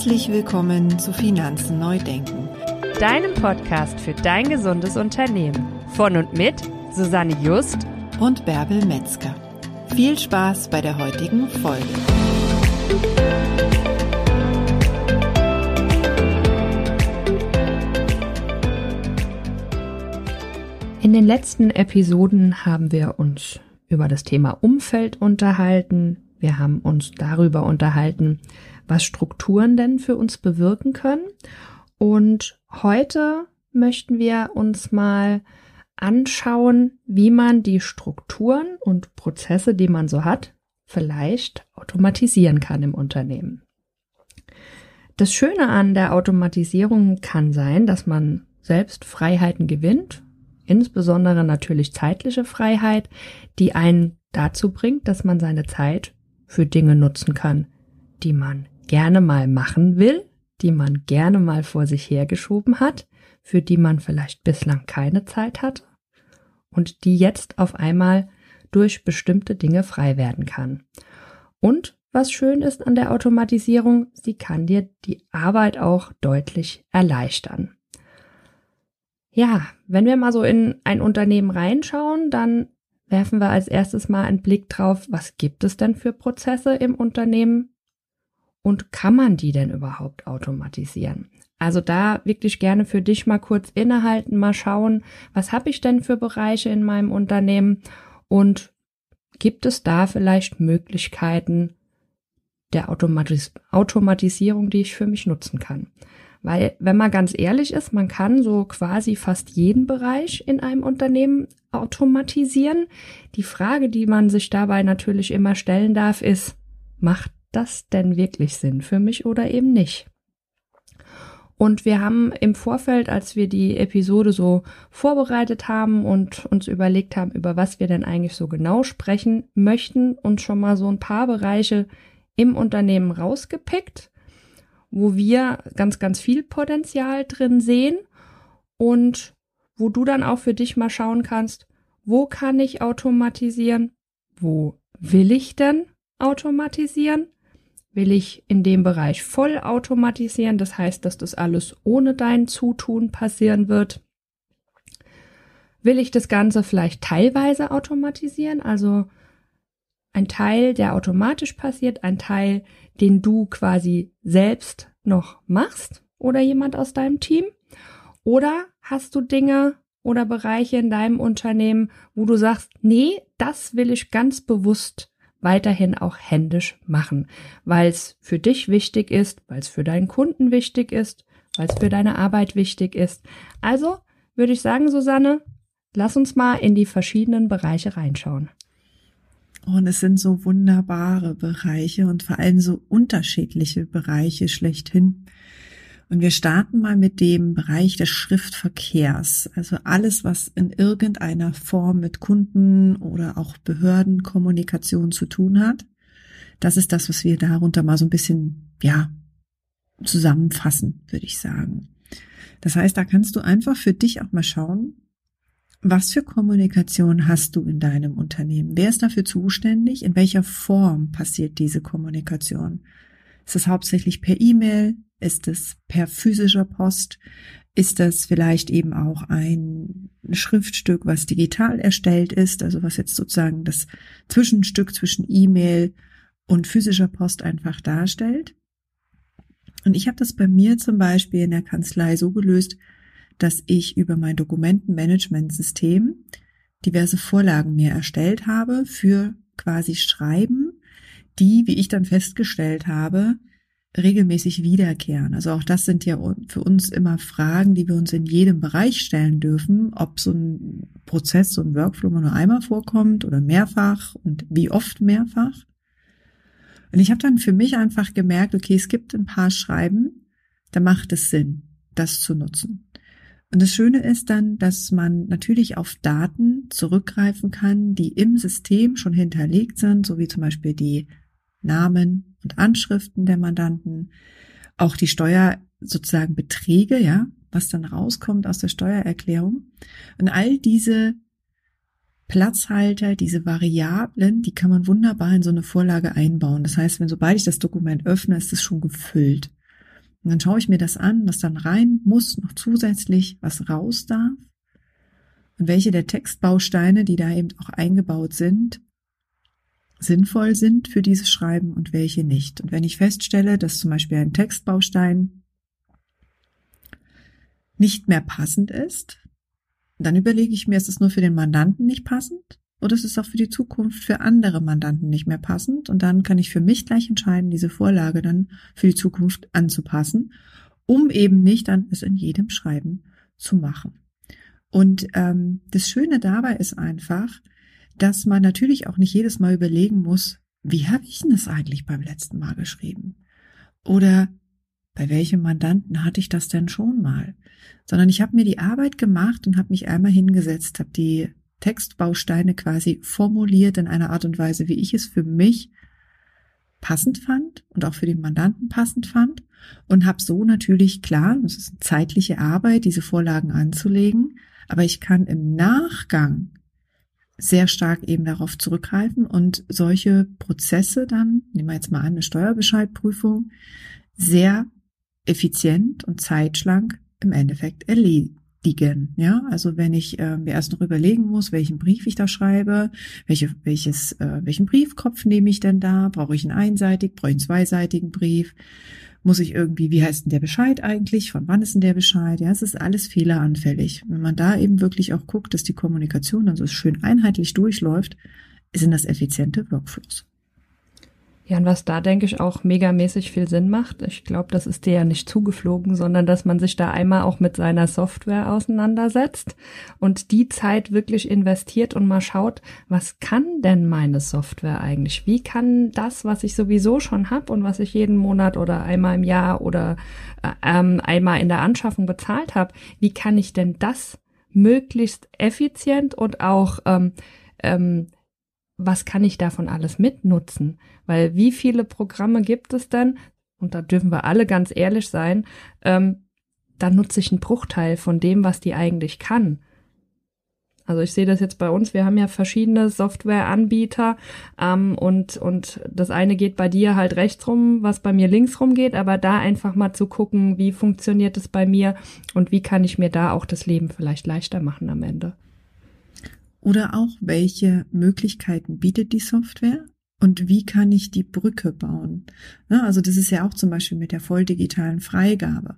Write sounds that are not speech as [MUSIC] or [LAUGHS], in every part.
Herzlich willkommen zu Finanzen neu denken, deinem Podcast für dein gesundes Unternehmen. Von und mit Susanne Just und Bärbel Metzger. Viel Spaß bei der heutigen Folge. In den letzten Episoden haben wir uns über das Thema Umfeld unterhalten. Wir haben uns darüber unterhalten, was Strukturen denn für uns bewirken können. Und heute möchten wir uns mal anschauen, wie man die Strukturen und Prozesse, die man so hat, vielleicht automatisieren kann im Unternehmen. Das Schöne an der Automatisierung kann sein, dass man selbst Freiheiten gewinnt, insbesondere natürlich zeitliche Freiheit, die einen dazu bringt, dass man seine Zeit für Dinge nutzen kann, die man gerne mal machen will, die man gerne mal vor sich hergeschoben hat, für die man vielleicht bislang keine Zeit hatte und die jetzt auf einmal durch bestimmte Dinge frei werden kann. Und was schön ist an der Automatisierung, sie kann dir die Arbeit auch deutlich erleichtern. Ja, wenn wir mal so in ein Unternehmen reinschauen, dann werfen wir als erstes mal einen Blick drauf, was gibt es denn für Prozesse im Unternehmen und kann man die denn überhaupt automatisieren? Also da wirklich gerne für dich mal kurz innehalten, mal schauen, was habe ich denn für Bereiche in meinem Unternehmen und gibt es da vielleicht Möglichkeiten der Automatis Automatisierung, die ich für mich nutzen kann? Weil, wenn man ganz ehrlich ist, man kann so quasi fast jeden Bereich in einem Unternehmen automatisieren. Die Frage, die man sich dabei natürlich immer stellen darf, ist, macht das denn wirklich Sinn für mich oder eben nicht? Und wir haben im Vorfeld, als wir die Episode so vorbereitet haben und uns überlegt haben, über was wir denn eigentlich so genau sprechen möchten, uns schon mal so ein paar Bereiche im Unternehmen rausgepickt, wo wir ganz, ganz viel Potenzial drin sehen und wo du dann auch für dich mal schauen kannst, wo kann ich automatisieren? Wo will ich denn automatisieren? Will ich in dem Bereich voll automatisieren? Das heißt, dass das alles ohne dein Zutun passieren wird. Will ich das Ganze vielleicht teilweise automatisieren? Also ein Teil, der automatisch passiert, ein Teil, den du quasi selbst noch machst oder jemand aus deinem Team? Oder hast du Dinge oder Bereiche in deinem Unternehmen, wo du sagst, nee, das will ich ganz bewusst weiterhin auch händisch machen, weil es für dich wichtig ist, weil es für deinen Kunden wichtig ist, weil es für deine Arbeit wichtig ist. Also würde ich sagen, Susanne, lass uns mal in die verschiedenen Bereiche reinschauen. Und es sind so wunderbare Bereiche und vor allem so unterschiedliche Bereiche schlechthin. Und wir starten mal mit dem Bereich des Schriftverkehrs. Also alles, was in irgendeiner Form mit Kunden oder auch Behördenkommunikation zu tun hat. Das ist das, was wir darunter mal so ein bisschen, ja, zusammenfassen, würde ich sagen. Das heißt, da kannst du einfach für dich auch mal schauen, was für Kommunikation hast du in deinem Unternehmen? Wer ist dafür zuständig? In welcher Form passiert diese Kommunikation? Ist es hauptsächlich per E-Mail? Ist es per physischer Post? Ist das vielleicht eben auch ein Schriftstück, was digital erstellt ist, also was jetzt sozusagen das Zwischenstück zwischen E-Mail und physischer Post einfach darstellt? Und ich habe das bei mir zum Beispiel in der Kanzlei so gelöst, dass ich über mein Dokumentenmanagementsystem diverse Vorlagen mir erstellt habe für quasi Schreiben, die, wie ich dann festgestellt habe, regelmäßig wiederkehren. Also auch das sind ja für uns immer Fragen, die wir uns in jedem Bereich stellen dürfen, ob so ein Prozess, so ein Workflow nur einmal vorkommt oder mehrfach und wie oft mehrfach. Und ich habe dann für mich einfach gemerkt, okay, es gibt ein paar Schreiben, da macht es Sinn, das zu nutzen. Und das Schöne ist dann, dass man natürlich auf Daten zurückgreifen kann, die im System schon hinterlegt sind, so wie zum Beispiel die Namen und Anschriften der Mandanten, auch die Steuer sozusagen Beträge, ja, was dann rauskommt aus der Steuererklärung. Und all diese Platzhalter, diese Variablen, die kann man wunderbar in so eine Vorlage einbauen. Das heißt, wenn sobald ich das Dokument öffne, ist es schon gefüllt. Und dann schaue ich mir das an, was dann rein muss, noch zusätzlich, was raus darf. Und welche der Textbausteine, die da eben auch eingebaut sind, sinnvoll sind für dieses Schreiben und welche nicht. Und wenn ich feststelle, dass zum Beispiel ein Textbaustein nicht mehr passend ist, dann überlege ich mir, ist es nur für den Mandanten nicht passend oder ist es auch für die Zukunft für andere Mandanten nicht mehr passend? Und dann kann ich für mich gleich entscheiden, diese Vorlage dann für die Zukunft anzupassen, um eben nicht dann es in jedem Schreiben zu machen. Und ähm, das Schöne dabei ist einfach, dass man natürlich auch nicht jedes Mal überlegen muss, wie habe ich denn das eigentlich beim letzten Mal geschrieben? Oder bei welchem Mandanten hatte ich das denn schon mal? Sondern ich habe mir die Arbeit gemacht und habe mich einmal hingesetzt, habe die Textbausteine quasi formuliert in einer Art und Weise, wie ich es für mich passend fand und auch für den Mandanten passend fand und habe so natürlich klar, das ist eine zeitliche Arbeit, diese Vorlagen anzulegen, aber ich kann im Nachgang sehr stark eben darauf zurückgreifen und solche Prozesse dann, nehmen wir jetzt mal an, eine Steuerbescheidprüfung, sehr effizient und zeitschlank im Endeffekt erledigen. Ja, also wenn ich äh, mir erst noch überlegen muss, welchen Brief ich da schreibe, welche, welches, äh, welchen Briefkopf nehme ich denn da? Brauche ich einen einseitig, brauche ich einen zweiseitigen Brief? Muss ich irgendwie, wie heißt denn der Bescheid eigentlich? Von wann ist denn der Bescheid? Ja, es ist alles fehleranfällig. Wenn man da eben wirklich auch guckt, dass die Kommunikation dann so schön einheitlich durchläuft, sind das effiziente Workflows. Ja, und was da, denke ich, auch megamäßig viel Sinn macht, ich glaube, das ist dir ja nicht zugeflogen, sondern dass man sich da einmal auch mit seiner Software auseinandersetzt und die Zeit wirklich investiert und mal schaut, was kann denn meine Software eigentlich? Wie kann das, was ich sowieso schon habe und was ich jeden Monat oder einmal im Jahr oder äh, ähm, einmal in der Anschaffung bezahlt habe, wie kann ich denn das möglichst effizient und auch ähm, ähm, was kann ich davon alles mitnutzen? Weil wie viele Programme gibt es denn? Und da dürfen wir alle ganz ehrlich sein. Ähm, da nutze ich einen Bruchteil von dem, was die eigentlich kann. Also ich sehe das jetzt bei uns. Wir haben ja verschiedene Softwareanbieter ähm, und und das eine geht bei dir halt rechts rum, was bei mir links rum geht. Aber da einfach mal zu gucken, wie funktioniert es bei mir und wie kann ich mir da auch das Leben vielleicht leichter machen am Ende. Oder auch, welche Möglichkeiten bietet die Software und wie kann ich die Brücke bauen? Also das ist ja auch zum Beispiel mit der volldigitalen Freigabe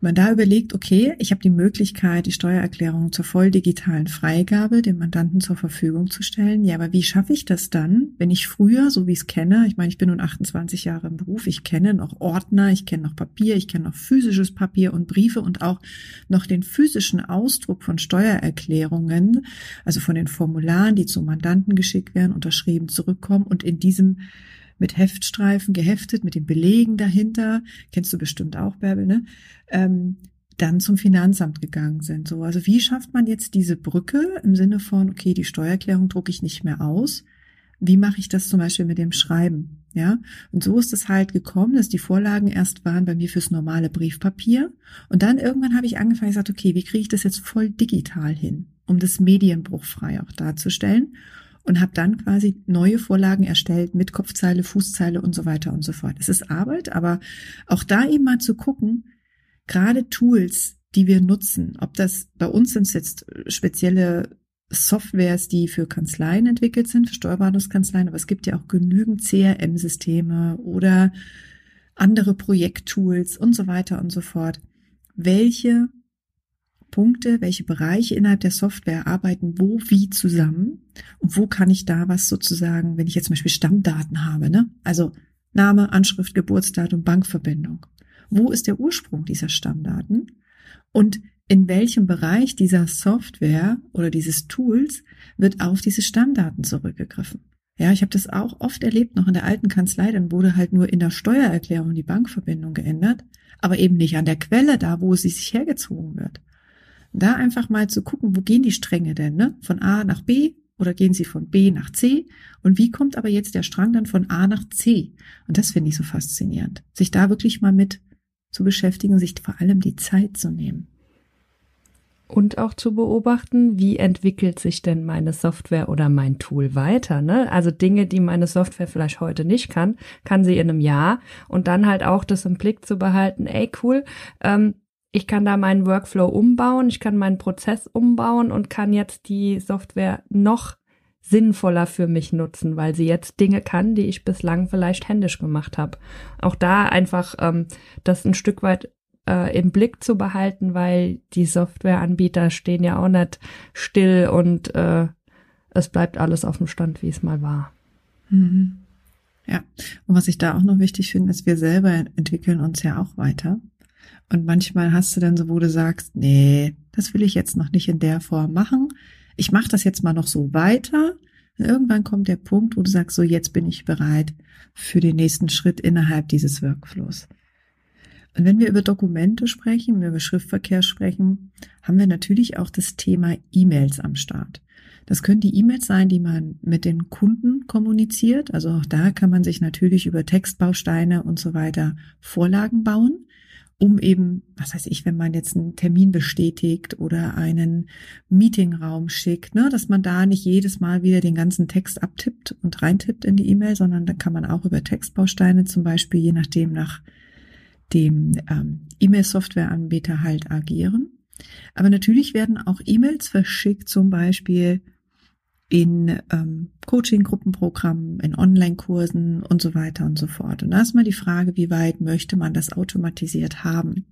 man da überlegt, okay, ich habe die Möglichkeit, die Steuererklärung zur voll digitalen Freigabe dem Mandanten zur Verfügung zu stellen. Ja, aber wie schaffe ich das dann, wenn ich früher, so wie ich es kenne, ich meine, ich bin nun 28 Jahre im Beruf, ich kenne noch Ordner, ich kenne noch Papier, ich kenne noch physisches Papier und Briefe und auch noch den physischen Ausdruck von Steuererklärungen, also von den Formularen, die zum Mandanten geschickt werden, unterschrieben zurückkommen und in diesem mit Heftstreifen geheftet, mit den Belegen dahinter, kennst du bestimmt auch, Bärbel, ne? Ähm, dann zum Finanzamt gegangen sind. So, also wie schafft man jetzt diese Brücke im Sinne von, okay, die Steuererklärung drucke ich nicht mehr aus. Wie mache ich das zum Beispiel mit dem Schreiben? Ja, und so ist es halt gekommen, dass die Vorlagen erst waren bei mir fürs normale Briefpapier. Und dann irgendwann habe ich angefangen, gesagt, okay, wie kriege ich das jetzt voll digital hin, um das medienbruchfrei auch darzustellen? Und habe dann quasi neue Vorlagen erstellt mit Kopfzeile, Fußzeile und so weiter und so fort. Es ist Arbeit, aber auch da eben mal zu gucken, gerade Tools, die wir nutzen, ob das bei uns sind es jetzt spezielle Softwares, die für Kanzleien entwickelt sind, für Steuerberatungskanzleien, aber es gibt ja auch genügend CRM-Systeme oder andere Projekttools und so weiter und so fort. Welche Punkte, welche Bereiche innerhalb der Software arbeiten wo wie zusammen und wo kann ich da was sozusagen, wenn ich jetzt zum Beispiel Stammdaten habe, ne? Also Name, Anschrift, Geburtsdatum, Bankverbindung. Wo ist der Ursprung dieser Stammdaten? Und in welchem Bereich dieser Software oder dieses Tools wird auf diese Stammdaten zurückgegriffen? Ja, ich habe das auch oft erlebt, noch in der alten Kanzlei, dann wurde halt nur in der Steuererklärung die Bankverbindung geändert, aber eben nicht an der Quelle da, wo sie sich hergezogen wird. Da einfach mal zu gucken, wo gehen die Stränge denn, ne? Von A nach B oder gehen sie von B nach C? Und wie kommt aber jetzt der Strang dann von A nach C? Und das finde ich so faszinierend. Sich da wirklich mal mit zu beschäftigen, sich vor allem die Zeit zu nehmen. Und auch zu beobachten, wie entwickelt sich denn meine Software oder mein Tool weiter. Ne? Also Dinge, die meine Software vielleicht heute nicht kann, kann sie in einem Jahr. Und dann halt auch das im Blick zu behalten, ey cool, ähm, ich kann da meinen Workflow umbauen, ich kann meinen Prozess umbauen und kann jetzt die Software noch sinnvoller für mich nutzen, weil sie jetzt Dinge kann, die ich bislang vielleicht händisch gemacht habe. Auch da einfach ähm, das ein Stück weit äh, im Blick zu behalten, weil die Softwareanbieter stehen ja auch nicht still und äh, es bleibt alles auf dem Stand, wie es mal war. Mhm. Ja, und was ich da auch noch wichtig finde, ist, wir selber entwickeln uns ja auch weiter. Und manchmal hast du dann so, wo du sagst, nee, das will ich jetzt noch nicht in der Form machen. Ich mache das jetzt mal noch so weiter. Und irgendwann kommt der Punkt, wo du sagst, so jetzt bin ich bereit für den nächsten Schritt innerhalb dieses Workflows. Und wenn wir über Dokumente sprechen, wenn wir über Schriftverkehr sprechen, haben wir natürlich auch das Thema E-Mails am Start. Das können die E-Mails sein, die man mit den Kunden kommuniziert. Also auch da kann man sich natürlich über Textbausteine und so weiter Vorlagen bauen um eben, was weiß ich, wenn man jetzt einen Termin bestätigt oder einen Meetingraum schickt, ne, dass man da nicht jedes Mal wieder den ganzen Text abtippt und reintippt in die E-Mail, sondern da kann man auch über Textbausteine zum Beispiel, je nachdem nach dem ähm, E-Mail-Software-Anbieter halt agieren. Aber natürlich werden auch E-Mails verschickt, zum Beispiel in ähm, Coaching-Gruppenprogrammen, in Online-Kursen und so weiter und so fort. Und da ist mal die Frage, wie weit möchte man das automatisiert haben?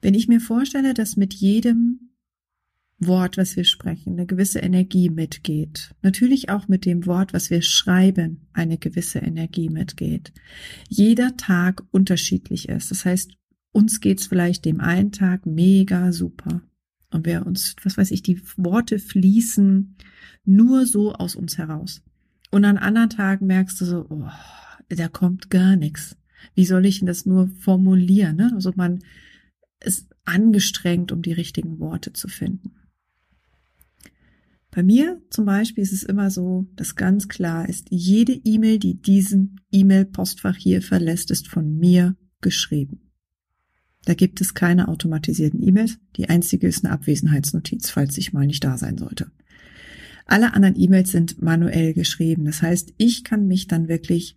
Wenn ich mir vorstelle, dass mit jedem Wort, was wir sprechen, eine gewisse Energie mitgeht, natürlich auch mit dem Wort, was wir schreiben, eine gewisse Energie mitgeht, jeder Tag unterschiedlich ist. Das heißt, uns geht's vielleicht dem einen Tag mega super und wir uns, was weiß ich, die Worte fließen nur so aus uns heraus. Und an anderen Tagen merkst du so, oh, da kommt gar nichts. Wie soll ich denn das nur formulieren? Ne? Also man ist angestrengt, um die richtigen Worte zu finden. Bei mir zum Beispiel ist es immer so, dass ganz klar ist, jede E-Mail, die diesen E-Mail-Postfach hier verlässt, ist von mir geschrieben. Da gibt es keine automatisierten E-Mails. Die einzige ist eine Abwesenheitsnotiz, falls ich mal nicht da sein sollte. Alle anderen E-Mails sind manuell geschrieben. Das heißt, ich kann mich dann wirklich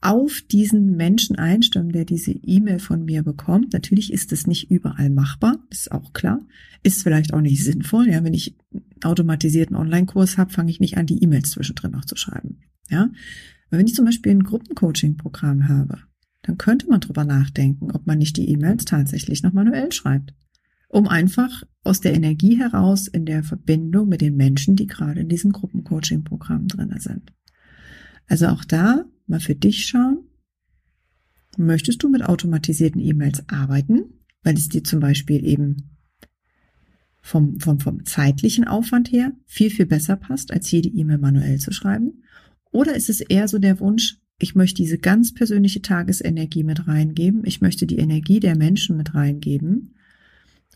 auf diesen Menschen einstimmen, der diese E-Mail von mir bekommt. Natürlich ist es nicht überall machbar, ist auch klar. Ist vielleicht auch nicht sinnvoll. Ja, wenn ich automatisierten Online-Kurs habe, fange ich nicht an, die E-Mails zwischendrin noch zu schreiben. Ja, aber wenn ich zum Beispiel ein Gruppencoaching-Programm habe, dann könnte man drüber nachdenken, ob man nicht die E-Mails tatsächlich noch manuell schreibt. Um einfach aus der Energie heraus in der Verbindung mit den Menschen, die gerade in diesem Gruppencoaching-Programm drin sind. Also auch da mal für dich schauen. Möchtest du mit automatisierten E-Mails arbeiten, weil es dir zum Beispiel eben vom, vom, vom zeitlichen Aufwand her viel, viel besser passt, als jede E-Mail manuell zu schreiben? Oder ist es eher so der Wunsch, ich möchte diese ganz persönliche Tagesenergie mit reingeben. Ich möchte die Energie der Menschen mit reingeben.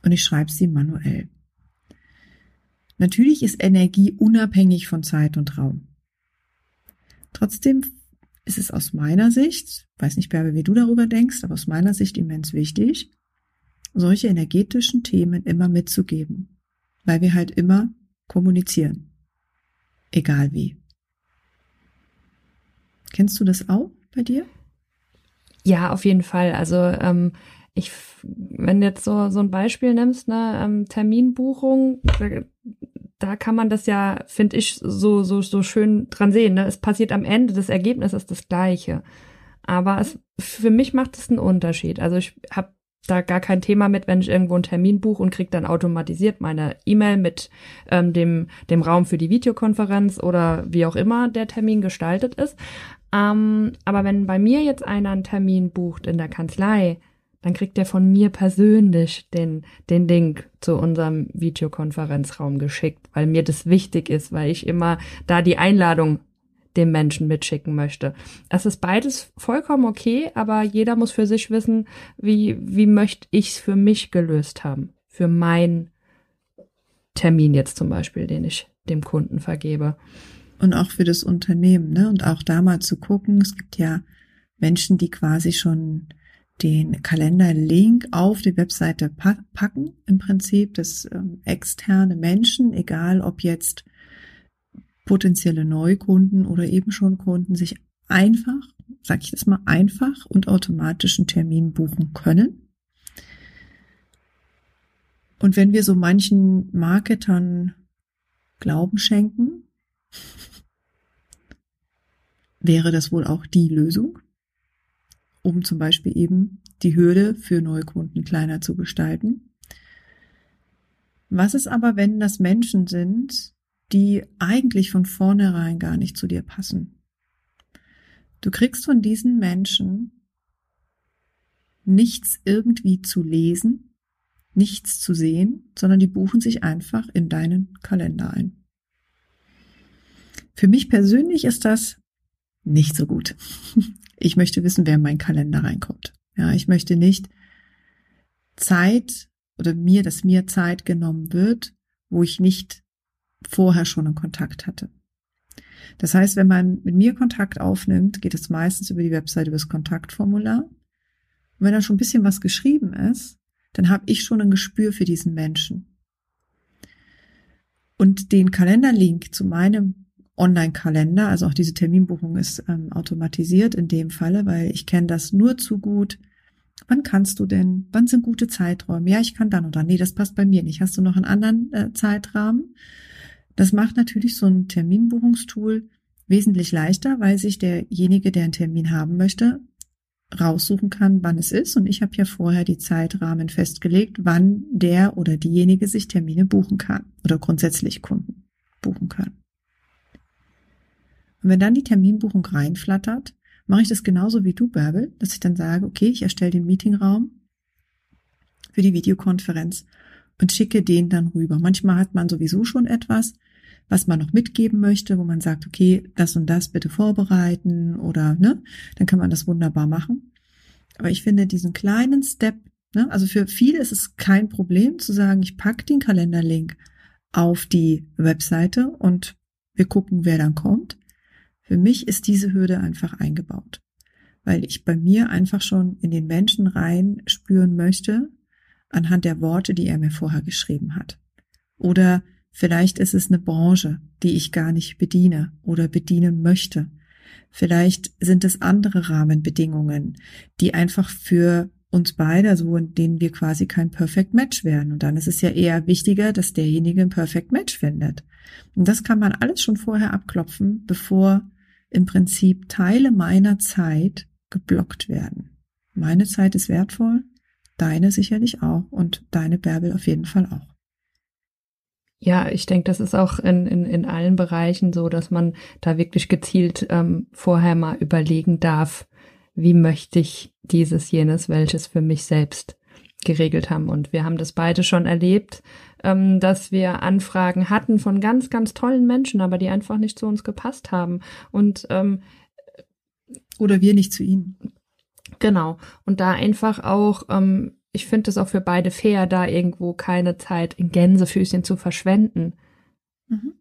Und ich schreibe sie manuell. Natürlich ist Energie unabhängig von Zeit und Raum. Trotzdem ist es aus meiner Sicht, weiß nicht, Bärbe, wie du darüber denkst, aber aus meiner Sicht immens wichtig, solche energetischen Themen immer mitzugeben, weil wir halt immer kommunizieren. Egal wie. Kennst du das auch bei dir? Ja, auf jeden Fall. Also ähm, ich, wenn du jetzt so so ein Beispiel nimmst, ne, ähm, Terminbuchung, da, da kann man das ja, finde ich, so so so schön dran sehen. Ne? Es passiert am Ende, das Ergebnis ist das gleiche. Aber es, für mich macht es einen Unterschied. Also ich habe da gar kein Thema mit, wenn ich irgendwo einen Termin buche und krieg dann automatisiert meine E-Mail mit ähm, dem, dem Raum für die Videokonferenz oder wie auch immer der Termin gestaltet ist. Ähm, aber wenn bei mir jetzt einer einen Termin bucht in der Kanzlei, dann kriegt er von mir persönlich den, den Link zu unserem Videokonferenzraum geschickt, weil mir das wichtig ist, weil ich immer da die Einladung dem Menschen mitschicken möchte. Es ist beides vollkommen okay, aber jeder muss für sich wissen, wie, wie möchte ich es für mich gelöst haben. Für meinen Termin jetzt zum Beispiel, den ich dem Kunden vergebe. Und auch für das Unternehmen, ne? Und auch da mal zu gucken, es gibt ja Menschen, die quasi schon den Kalenderlink auf die Webseite packen, im Prinzip, dass ähm, externe Menschen, egal ob jetzt potenzielle Neukunden oder eben schon Kunden, sich einfach, sag ich das mal, einfach und automatisch einen Termin buchen können. Und wenn wir so manchen Marketern Glauben schenken, wäre das wohl auch die Lösung um zum Beispiel eben die Hürde für Neukunden kleiner zu gestalten. Was ist aber, wenn das Menschen sind, die eigentlich von vornherein gar nicht zu dir passen? Du kriegst von diesen Menschen nichts irgendwie zu lesen, nichts zu sehen, sondern die buchen sich einfach in deinen Kalender ein. Für mich persönlich ist das nicht so gut. [LAUGHS] Ich möchte wissen, wer in meinen Kalender reinkommt. Ja, ich möchte nicht Zeit oder mir, dass mir Zeit genommen wird, wo ich nicht vorher schon einen Kontakt hatte. Das heißt, wenn man mit mir Kontakt aufnimmt, geht es meistens über die Webseite, über das Kontaktformular. Und wenn da schon ein bisschen was geschrieben ist, dann habe ich schon ein Gespür für diesen Menschen. Und den Kalenderlink zu meinem Online-Kalender, also auch diese Terminbuchung ist ähm, automatisiert in dem Falle, weil ich kenne das nur zu gut. Wann kannst du denn? Wann sind gute Zeiträume? Ja, ich kann dann oder nee, das passt bei mir nicht. Hast du noch einen anderen äh, Zeitrahmen? Das macht natürlich so ein Terminbuchungstool wesentlich leichter, weil sich derjenige, der einen Termin haben möchte, raussuchen kann, wann es ist. Und ich habe ja vorher die Zeitrahmen festgelegt, wann der oder diejenige sich Termine buchen kann oder grundsätzlich Kunden buchen können. Und wenn dann die Terminbuchung reinflattert, mache ich das genauso wie du, Bärbel, dass ich dann sage, okay, ich erstelle den Meetingraum für die Videokonferenz und schicke den dann rüber. Manchmal hat man sowieso schon etwas, was man noch mitgeben möchte, wo man sagt, okay, das und das bitte vorbereiten oder, ne, dann kann man das wunderbar machen. Aber ich finde diesen kleinen Step, ne, also für viele ist es kein Problem zu sagen, ich packe den Kalenderlink auf die Webseite und wir gucken, wer dann kommt. Für mich ist diese Hürde einfach eingebaut, weil ich bei mir einfach schon in den Menschen rein spüren möchte, anhand der Worte, die er mir vorher geschrieben hat. Oder vielleicht ist es eine Branche, die ich gar nicht bediene oder bedienen möchte. Vielleicht sind es andere Rahmenbedingungen, die einfach für uns beide, so in denen wir quasi kein Perfect Match werden. Und dann ist es ja eher wichtiger, dass derjenige ein Perfect Match findet. Und das kann man alles schon vorher abklopfen, bevor im Prinzip Teile meiner Zeit geblockt werden. Meine Zeit ist wertvoll, deine sicherlich auch und deine Bärbel auf jeden Fall auch. Ja, ich denke, das ist auch in, in, in allen Bereichen so, dass man da wirklich gezielt ähm, vorher mal überlegen darf, wie möchte ich dieses, jenes, welches für mich selbst geregelt haben. Und wir haben das beide schon erlebt, ähm, dass wir Anfragen hatten von ganz, ganz tollen Menschen, aber die einfach nicht zu uns gepasst haben. Und ähm, oder wir nicht zu ihnen. Genau. Und da einfach auch, ähm, ich finde es auch für beide fair, da irgendwo keine Zeit in Gänsefüßchen zu verschwenden. Mhm.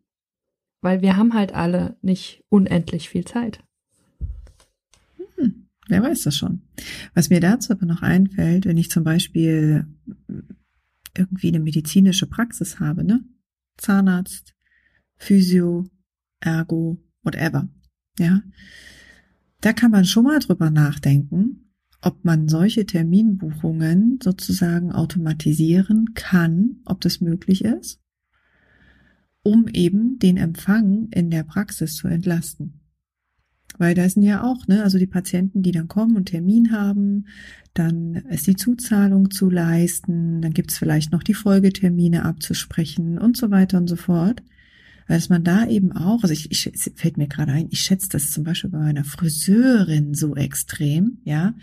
Weil wir haben halt alle nicht unendlich viel Zeit. Wer weiß das schon. Was mir dazu aber noch einfällt, wenn ich zum Beispiel irgendwie eine medizinische Praxis habe, ne? Zahnarzt, Physio, Ergo, whatever. Ja. Da kann man schon mal drüber nachdenken, ob man solche Terminbuchungen sozusagen automatisieren kann, ob das möglich ist, um eben den Empfang in der Praxis zu entlasten. Weil da sind ja auch, ne, also die Patienten, die dann kommen und Termin haben, dann ist die Zuzahlung zu leisten, dann gibt's vielleicht noch die Folgetermine abzusprechen und so weiter und so fort. Weil dass man da eben auch, also ich, ich fällt mir gerade ein, ich schätze das zum Beispiel bei meiner Friseurin so extrem, ja.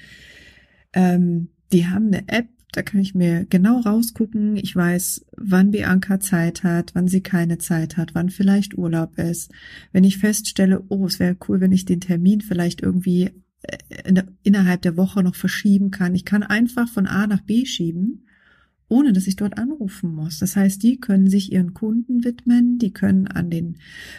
Ähm, die haben eine App, da kann ich mir genau rausgucken. Ich weiß, wann Bianca Zeit hat, wann sie keine Zeit hat, wann vielleicht Urlaub ist. Wenn ich feststelle, oh, es wäre cool, wenn ich den Termin vielleicht irgendwie äh, in innerhalb der Woche noch verschieben kann. Ich kann einfach von A nach B schieben ohne dass ich dort anrufen muss. Das heißt, die können sich ihren Kunden widmen, die können an den,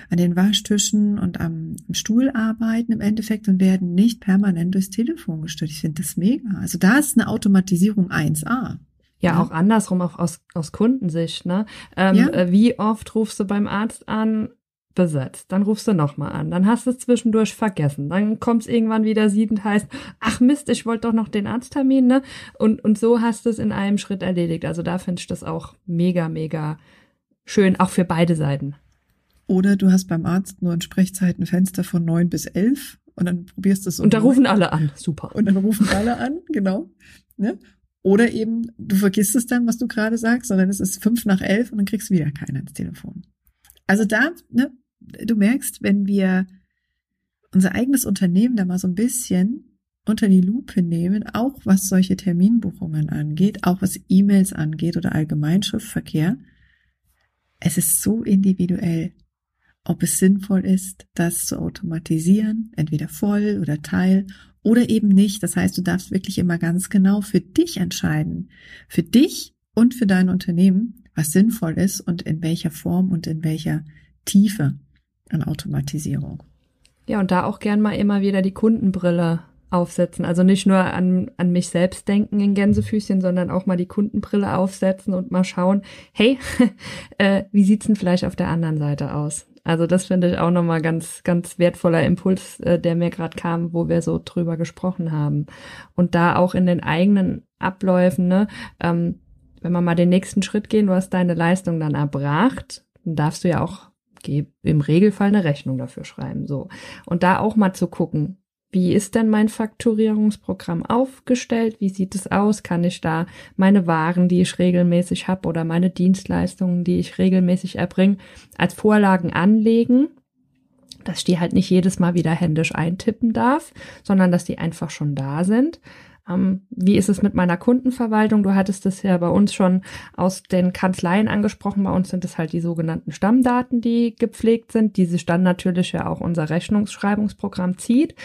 an den Waschtischen und am Stuhl arbeiten im Endeffekt und werden nicht permanent durchs Telefon gestört. Ich finde das mega. Also da ist eine Automatisierung 1a. Ja, auch andersrum, auch aus, aus Kundensicht. Ne? Ähm, ja. Äh, wie oft rufst du beim Arzt an, besetzt. Dann rufst du nochmal an. Dann hast du es zwischendurch vergessen. Dann kommt es irgendwann wieder siedend heißt, ach Mist, ich wollte doch noch den Arzttermin, ne? Und, und so hast du es in einem Schritt erledigt. Also da finde ich das auch mega, mega schön, auch für beide Seiten. Oder du hast beim Arzt nur ein Sprechzeitenfenster von neun bis elf und dann probierst du es so. Und da rufen alle an. Super. Und dann rufen alle an, [LAUGHS] genau. Ne? Oder eben, du vergisst es dann, was du gerade sagst, sondern es ist fünf nach elf und dann kriegst du wieder keiner ins Telefon. Also da, ne, du merkst, wenn wir unser eigenes Unternehmen da mal so ein bisschen unter die Lupe nehmen, auch was solche Terminbuchungen angeht, auch was E-Mails angeht oder Allgemeinschriftverkehr, es ist so individuell, ob es sinnvoll ist, das zu automatisieren, entweder voll oder teil oder eben nicht. Das heißt, du darfst wirklich immer ganz genau für dich entscheiden, für dich und für dein Unternehmen, was sinnvoll ist und in welcher Form und in welcher Tiefe an Automatisierung. Ja, und da auch gern mal immer wieder die Kundenbrille aufsetzen. Also nicht nur an, an mich selbst denken in Gänsefüßchen, sondern auch mal die Kundenbrille aufsetzen und mal schauen, hey, [LAUGHS] äh, wie sieht's denn vielleicht auf der anderen Seite aus? Also das finde ich auch nochmal ganz, ganz wertvoller Impuls, äh, der mir gerade kam, wo wir so drüber gesprochen haben. Und da auch in den eigenen Abläufen, ne, ähm, wenn wir mal den nächsten Schritt gehen, du hast deine Leistung dann erbracht, dann darfst du ja auch im Regelfall eine Rechnung dafür schreiben, so. Und da auch mal zu gucken, wie ist denn mein Fakturierungsprogramm aufgestellt? Wie sieht es aus? Kann ich da meine Waren, die ich regelmäßig habe oder meine Dienstleistungen, die ich regelmäßig erbringe, als Vorlagen anlegen? Dass ich die halt nicht jedes Mal wieder händisch eintippen darf, sondern dass die einfach schon da sind. Ähm, wie ist es mit meiner Kundenverwaltung? Du hattest es ja bei uns schon aus den Kanzleien angesprochen. Bei uns sind es halt die sogenannten Stammdaten, die gepflegt sind, die sich dann natürlich ja auch unser Rechnungsschreibungsprogramm zieht.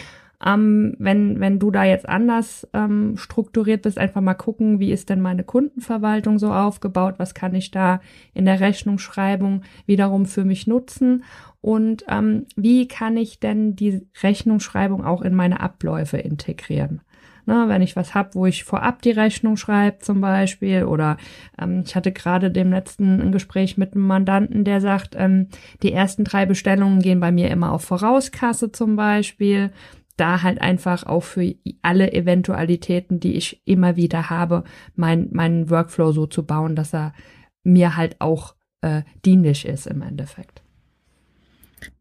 Ähm, wenn, wenn du da jetzt anders ähm, strukturiert bist, einfach mal gucken, wie ist denn meine Kundenverwaltung so aufgebaut, was kann ich da in der Rechnungsschreibung wiederum für mich nutzen und ähm, wie kann ich denn die Rechnungsschreibung auch in meine Abläufe integrieren. Na, wenn ich was hab, wo ich vorab die Rechnung schreibe zum Beispiel oder ähm, ich hatte gerade dem letzten ein Gespräch mit einem Mandanten, der sagt, ähm, die ersten drei Bestellungen gehen bei mir immer auf Vorauskasse zum Beispiel da halt einfach auch für alle Eventualitäten, die ich immer wieder habe, mein, meinen Workflow so zu bauen, dass er mir halt auch äh, dienlich ist im Endeffekt.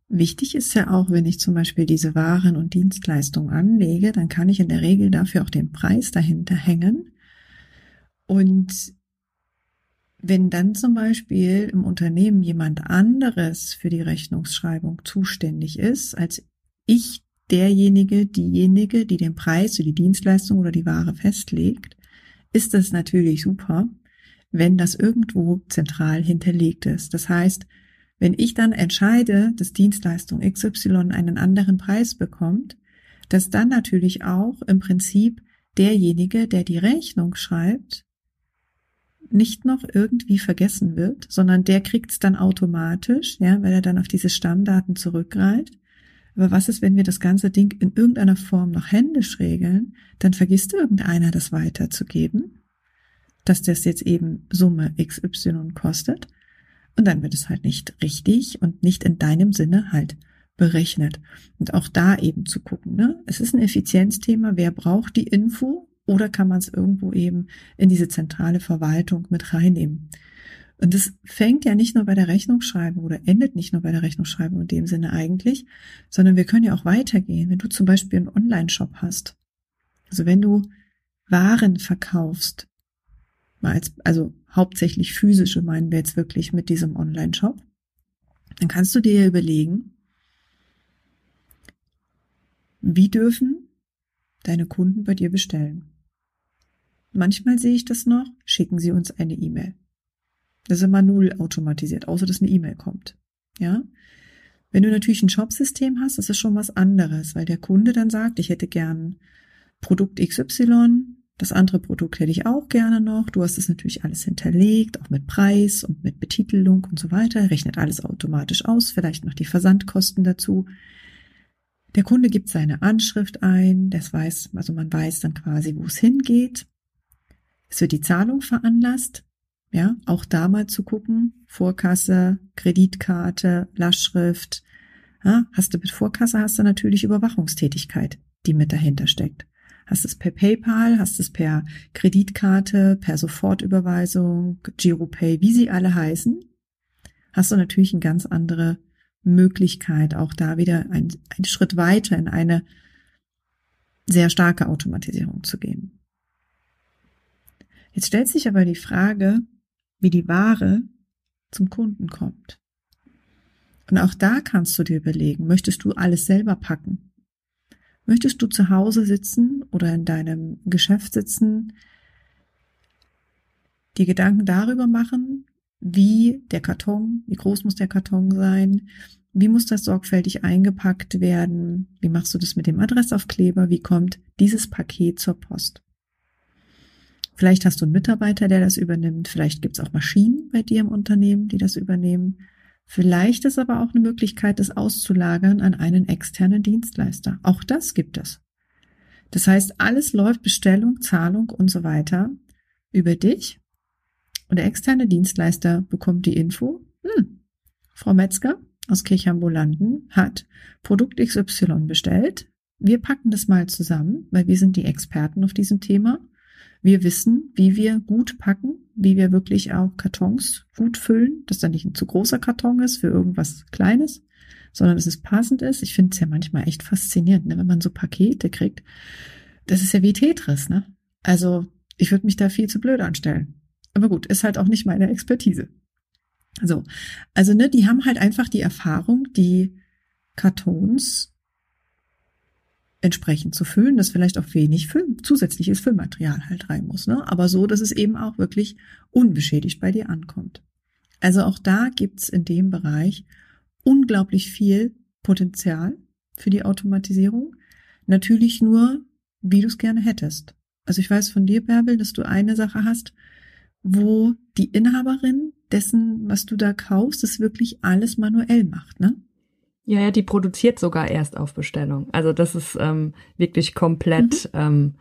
Wichtig ist ja auch, wenn ich zum Beispiel diese Waren und Dienstleistungen anlege, dann kann ich in der Regel dafür auch den Preis dahinter hängen. Und wenn dann zum Beispiel im Unternehmen jemand anderes für die Rechnungsschreibung zuständig ist, als ich derjenige, diejenige, die den Preis für die Dienstleistung oder die Ware festlegt, ist es natürlich super, wenn das irgendwo zentral hinterlegt ist. Das heißt, wenn ich dann entscheide, dass Dienstleistung XY einen anderen Preis bekommt, dass dann natürlich auch im Prinzip derjenige, der die Rechnung schreibt, nicht noch irgendwie vergessen wird, sondern der kriegt es dann automatisch, ja, weil er dann auf diese Stammdaten zurückgreift aber was ist, wenn wir das ganze Ding in irgendeiner Form noch händisch regeln? Dann vergisst irgendeiner, das weiterzugeben, dass das jetzt eben Summe XY kostet. Und dann wird es halt nicht richtig und nicht in deinem Sinne halt berechnet. Und auch da eben zu gucken, ne? Es ist ein Effizienzthema. Wer braucht die Info? Oder kann man es irgendwo eben in diese zentrale Verwaltung mit reinnehmen? Und das fängt ja nicht nur bei der Rechnungsschreibung oder endet nicht nur bei der Rechnungsschreibung in dem Sinne eigentlich, sondern wir können ja auch weitergehen. Wenn du zum Beispiel einen Online-Shop hast, also wenn du Waren verkaufst, also hauptsächlich physische meinen wir jetzt wirklich mit diesem Online-Shop, dann kannst du dir überlegen, wie dürfen deine Kunden bei dir bestellen. Manchmal sehe ich das noch, schicken sie uns eine E-Mail. Das ist immer null automatisiert, außer dass eine E-Mail kommt. Ja? Wenn du natürlich ein Shopsystem hast, das ist schon was anderes, weil der Kunde dann sagt, ich hätte gern Produkt XY das andere Produkt hätte ich auch gerne noch. Du hast es natürlich alles hinterlegt, auch mit Preis und mit Betitelung und so weiter. Rechnet alles automatisch aus, vielleicht noch die Versandkosten dazu. Der Kunde gibt seine Anschrift ein, das weiß, also man weiß dann quasi, wo es hingeht. Es wird die Zahlung veranlasst. Ja, auch da mal zu gucken. Vorkasse, Kreditkarte, Lastschrift. Ja, hast du mit Vorkasse, hast du natürlich Überwachungstätigkeit, die mit dahinter steckt. Hast es per PayPal, hast es per Kreditkarte, per Sofortüberweisung, GiroPay, wie sie alle heißen, hast du natürlich eine ganz andere Möglichkeit, auch da wieder ein, einen Schritt weiter in eine sehr starke Automatisierung zu gehen. Jetzt stellt sich aber die Frage, wie die Ware zum Kunden kommt. Und auch da kannst du dir überlegen, möchtest du alles selber packen? Möchtest du zu Hause sitzen oder in deinem Geschäft sitzen, die Gedanken darüber machen, wie der Karton, wie groß muss der Karton sein, wie muss das sorgfältig eingepackt werden, wie machst du das mit dem Adressaufkleber, wie kommt dieses Paket zur Post. Vielleicht hast du einen Mitarbeiter, der das übernimmt, vielleicht gibt es auch Maschinen bei dir im Unternehmen, die das übernehmen. Vielleicht ist aber auch eine Möglichkeit, das auszulagern an einen externen Dienstleister. Auch das gibt es. Das heißt, alles läuft Bestellung, Zahlung und so weiter über dich und der externe Dienstleister bekommt die Info. Hm, Frau Metzger aus Kirchambulanten hat Produkt XY bestellt. Wir packen das mal zusammen, weil wir sind die Experten auf diesem Thema. Wir wissen, wie wir gut packen, wie wir wirklich auch Kartons gut füllen, dass da nicht ein zu großer Karton ist für irgendwas Kleines, sondern dass es passend ist. Ich finde es ja manchmal echt faszinierend, ne, wenn man so Pakete kriegt. Das ist ja wie Tetris, ne? Also ich würde mich da viel zu blöd anstellen. Aber gut, ist halt auch nicht meine Expertise. So, also ne, die haben halt einfach die Erfahrung, die Kartons entsprechend zu füllen, dass vielleicht auch wenig Füll, zusätzliches Füllmaterial halt rein muss, ne? Aber so, dass es eben auch wirklich unbeschädigt bei dir ankommt. Also auch da gibt's in dem Bereich unglaublich viel Potenzial für die Automatisierung. Natürlich nur, wie du es gerne hättest. Also ich weiß von dir, Bärbel, dass du eine Sache hast, wo die Inhaberin dessen, was du da kaufst, es wirklich alles manuell macht, ne? Ja, ja, die produziert sogar erst auf Bestellung. Also das ist ähm, wirklich komplett mhm. ähm,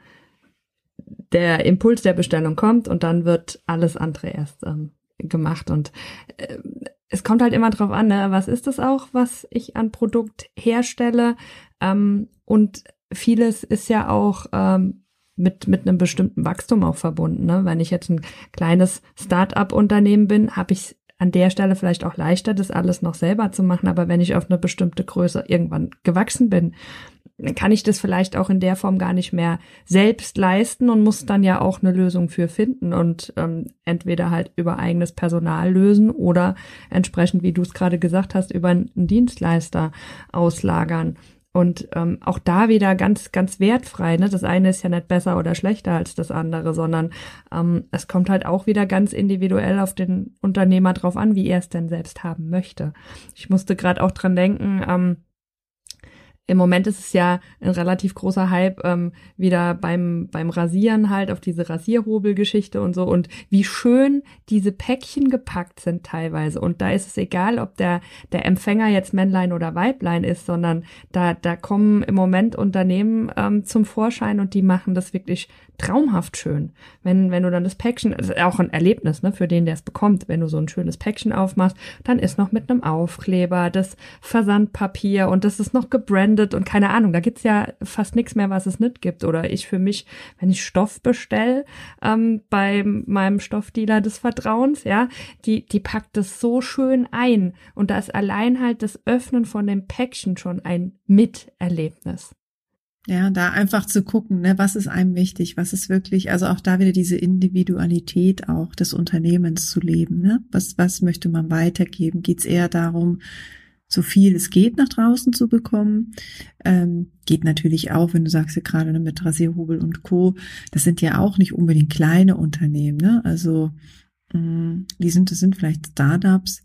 der Impuls der Bestellung kommt und dann wird alles andere erst ähm, gemacht. Und äh, es kommt halt immer drauf an, ne? was ist das auch, was ich an Produkt herstelle. Ähm, und vieles ist ja auch ähm, mit, mit einem bestimmten Wachstum auch verbunden. Ne? Wenn ich jetzt ein kleines Start-up-Unternehmen bin, habe ich an der Stelle vielleicht auch leichter, das alles noch selber zu machen. Aber wenn ich auf eine bestimmte Größe irgendwann gewachsen bin, kann ich das vielleicht auch in der Form gar nicht mehr selbst leisten und muss dann ja auch eine Lösung für finden und ähm, entweder halt über eigenes Personal lösen oder entsprechend, wie du es gerade gesagt hast, über einen Dienstleister auslagern. Und ähm, auch da wieder ganz, ganz wertfrei. Ne? Das eine ist ja nicht besser oder schlechter als das andere, sondern ähm, es kommt halt auch wieder ganz individuell auf den Unternehmer drauf an, wie er es denn selbst haben möchte. Ich musste gerade auch dran denken, ähm, im Moment ist es ja ein relativ großer Hype ähm, wieder beim beim Rasieren halt auf diese Rasierhobelgeschichte und so. Und wie schön diese Päckchen gepackt sind teilweise. Und da ist es egal, ob der der Empfänger jetzt Männlein oder Weiblein ist, sondern da da kommen im Moment Unternehmen ähm, zum Vorschein und die machen das wirklich traumhaft schön. Wenn wenn du dann das Päckchen, das ist auch ein Erlebnis ne für den der es bekommt, wenn du so ein schönes Päckchen aufmachst, dann ist noch mit einem Aufkleber das Versandpapier und das ist noch gebrandet gebrandet und keine Ahnung, da gibt's ja fast nichts mehr, was es nicht gibt. Oder ich für mich, wenn ich Stoff bestell ähm, bei meinem Stoffdealer des Vertrauens, ja, die, die packt das so schön ein. Und da ist allein halt das Öffnen von dem Päckchen schon ein Miterlebnis. Ja, da einfach zu gucken, ne, was ist einem wichtig, was ist wirklich, also auch da wieder diese Individualität auch des Unternehmens zu leben, ne? Was, was möchte man weitergeben? Geht's eher darum, so viel es geht nach draußen zu bekommen. Ähm, geht natürlich auch, wenn du sagst ja gerade ne, mit Rasierhobel und Co. Das sind ja auch nicht unbedingt kleine Unternehmen, ne? Also mh, mm, die sind, das sind vielleicht Startups,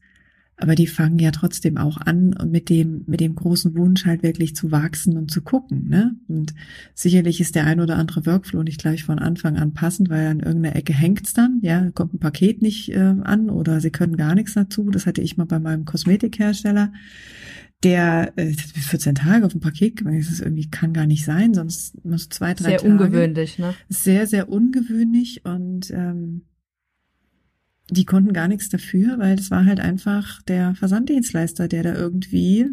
Aber die fangen ja trotzdem auch an mit dem, mit dem großen Wunsch halt wirklich zu wachsen und zu gucken, ne? Und sicherlich ist der ein oder andere Workflow nicht gleich von Anfang an passend, weil an irgendeiner Ecke hängt's dann, ja, kommt ein Paket nicht äh, an oder sie können gar nichts dazu. Das hatte ich mal bei meinem Kosmetikhersteller der äh, 14 Tage auf dem Paket. Das ist irgendwie kann gar nicht sein, sonst muss zwei, drei sehr Tage. Sehr ungewöhnlich, ne? Sehr, sehr ungewöhnlich und ähm, die konnten gar nichts dafür, weil das war halt einfach der Versanddienstleister, der da irgendwie,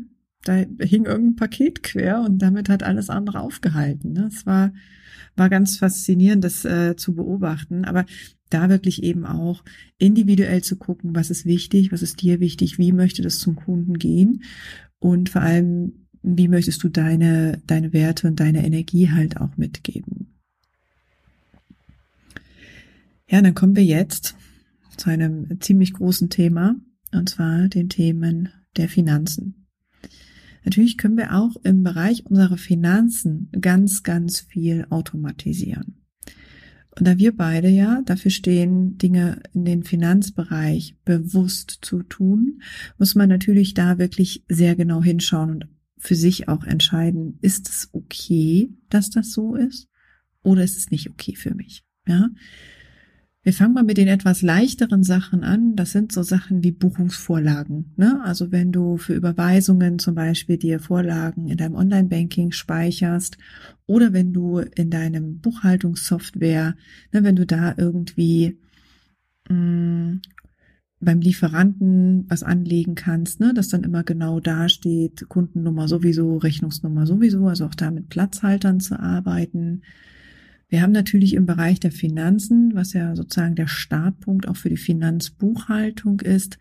da hing irgendein Paket quer und damit hat alles andere aufgehalten. Ne? Es war, war ganz faszinierend, das äh, zu beobachten. Aber da wirklich eben auch individuell zu gucken, was ist wichtig, was ist dir wichtig, wie möchte das zum Kunden gehen und vor allem, wie möchtest du deine, deine Werte und deine Energie halt auch mitgeben. Ja, dann kommen wir jetzt zu einem ziemlich großen Thema, und zwar den Themen der Finanzen. Natürlich können wir auch im Bereich unserer Finanzen ganz, ganz viel automatisieren. Und da wir beide ja dafür stehen, Dinge in den Finanzbereich bewusst zu tun, muss man natürlich da wirklich sehr genau hinschauen und für sich auch entscheiden, ist es okay, dass das so ist oder ist es nicht okay für mich? Ja, wir fangen mal mit den etwas leichteren Sachen an. Das sind so Sachen wie Buchungsvorlagen. Ne? Also wenn du für Überweisungen zum Beispiel dir Vorlagen in deinem Online-Banking speicherst oder wenn du in deinem Buchhaltungssoftware, ne, wenn du da irgendwie mm, beim Lieferanten was anlegen kannst, ne, dass dann immer genau da steht, Kundennummer sowieso, Rechnungsnummer sowieso, also auch da mit Platzhaltern zu arbeiten. Wir haben natürlich im Bereich der Finanzen, was ja sozusagen der Startpunkt auch für die Finanzbuchhaltung ist,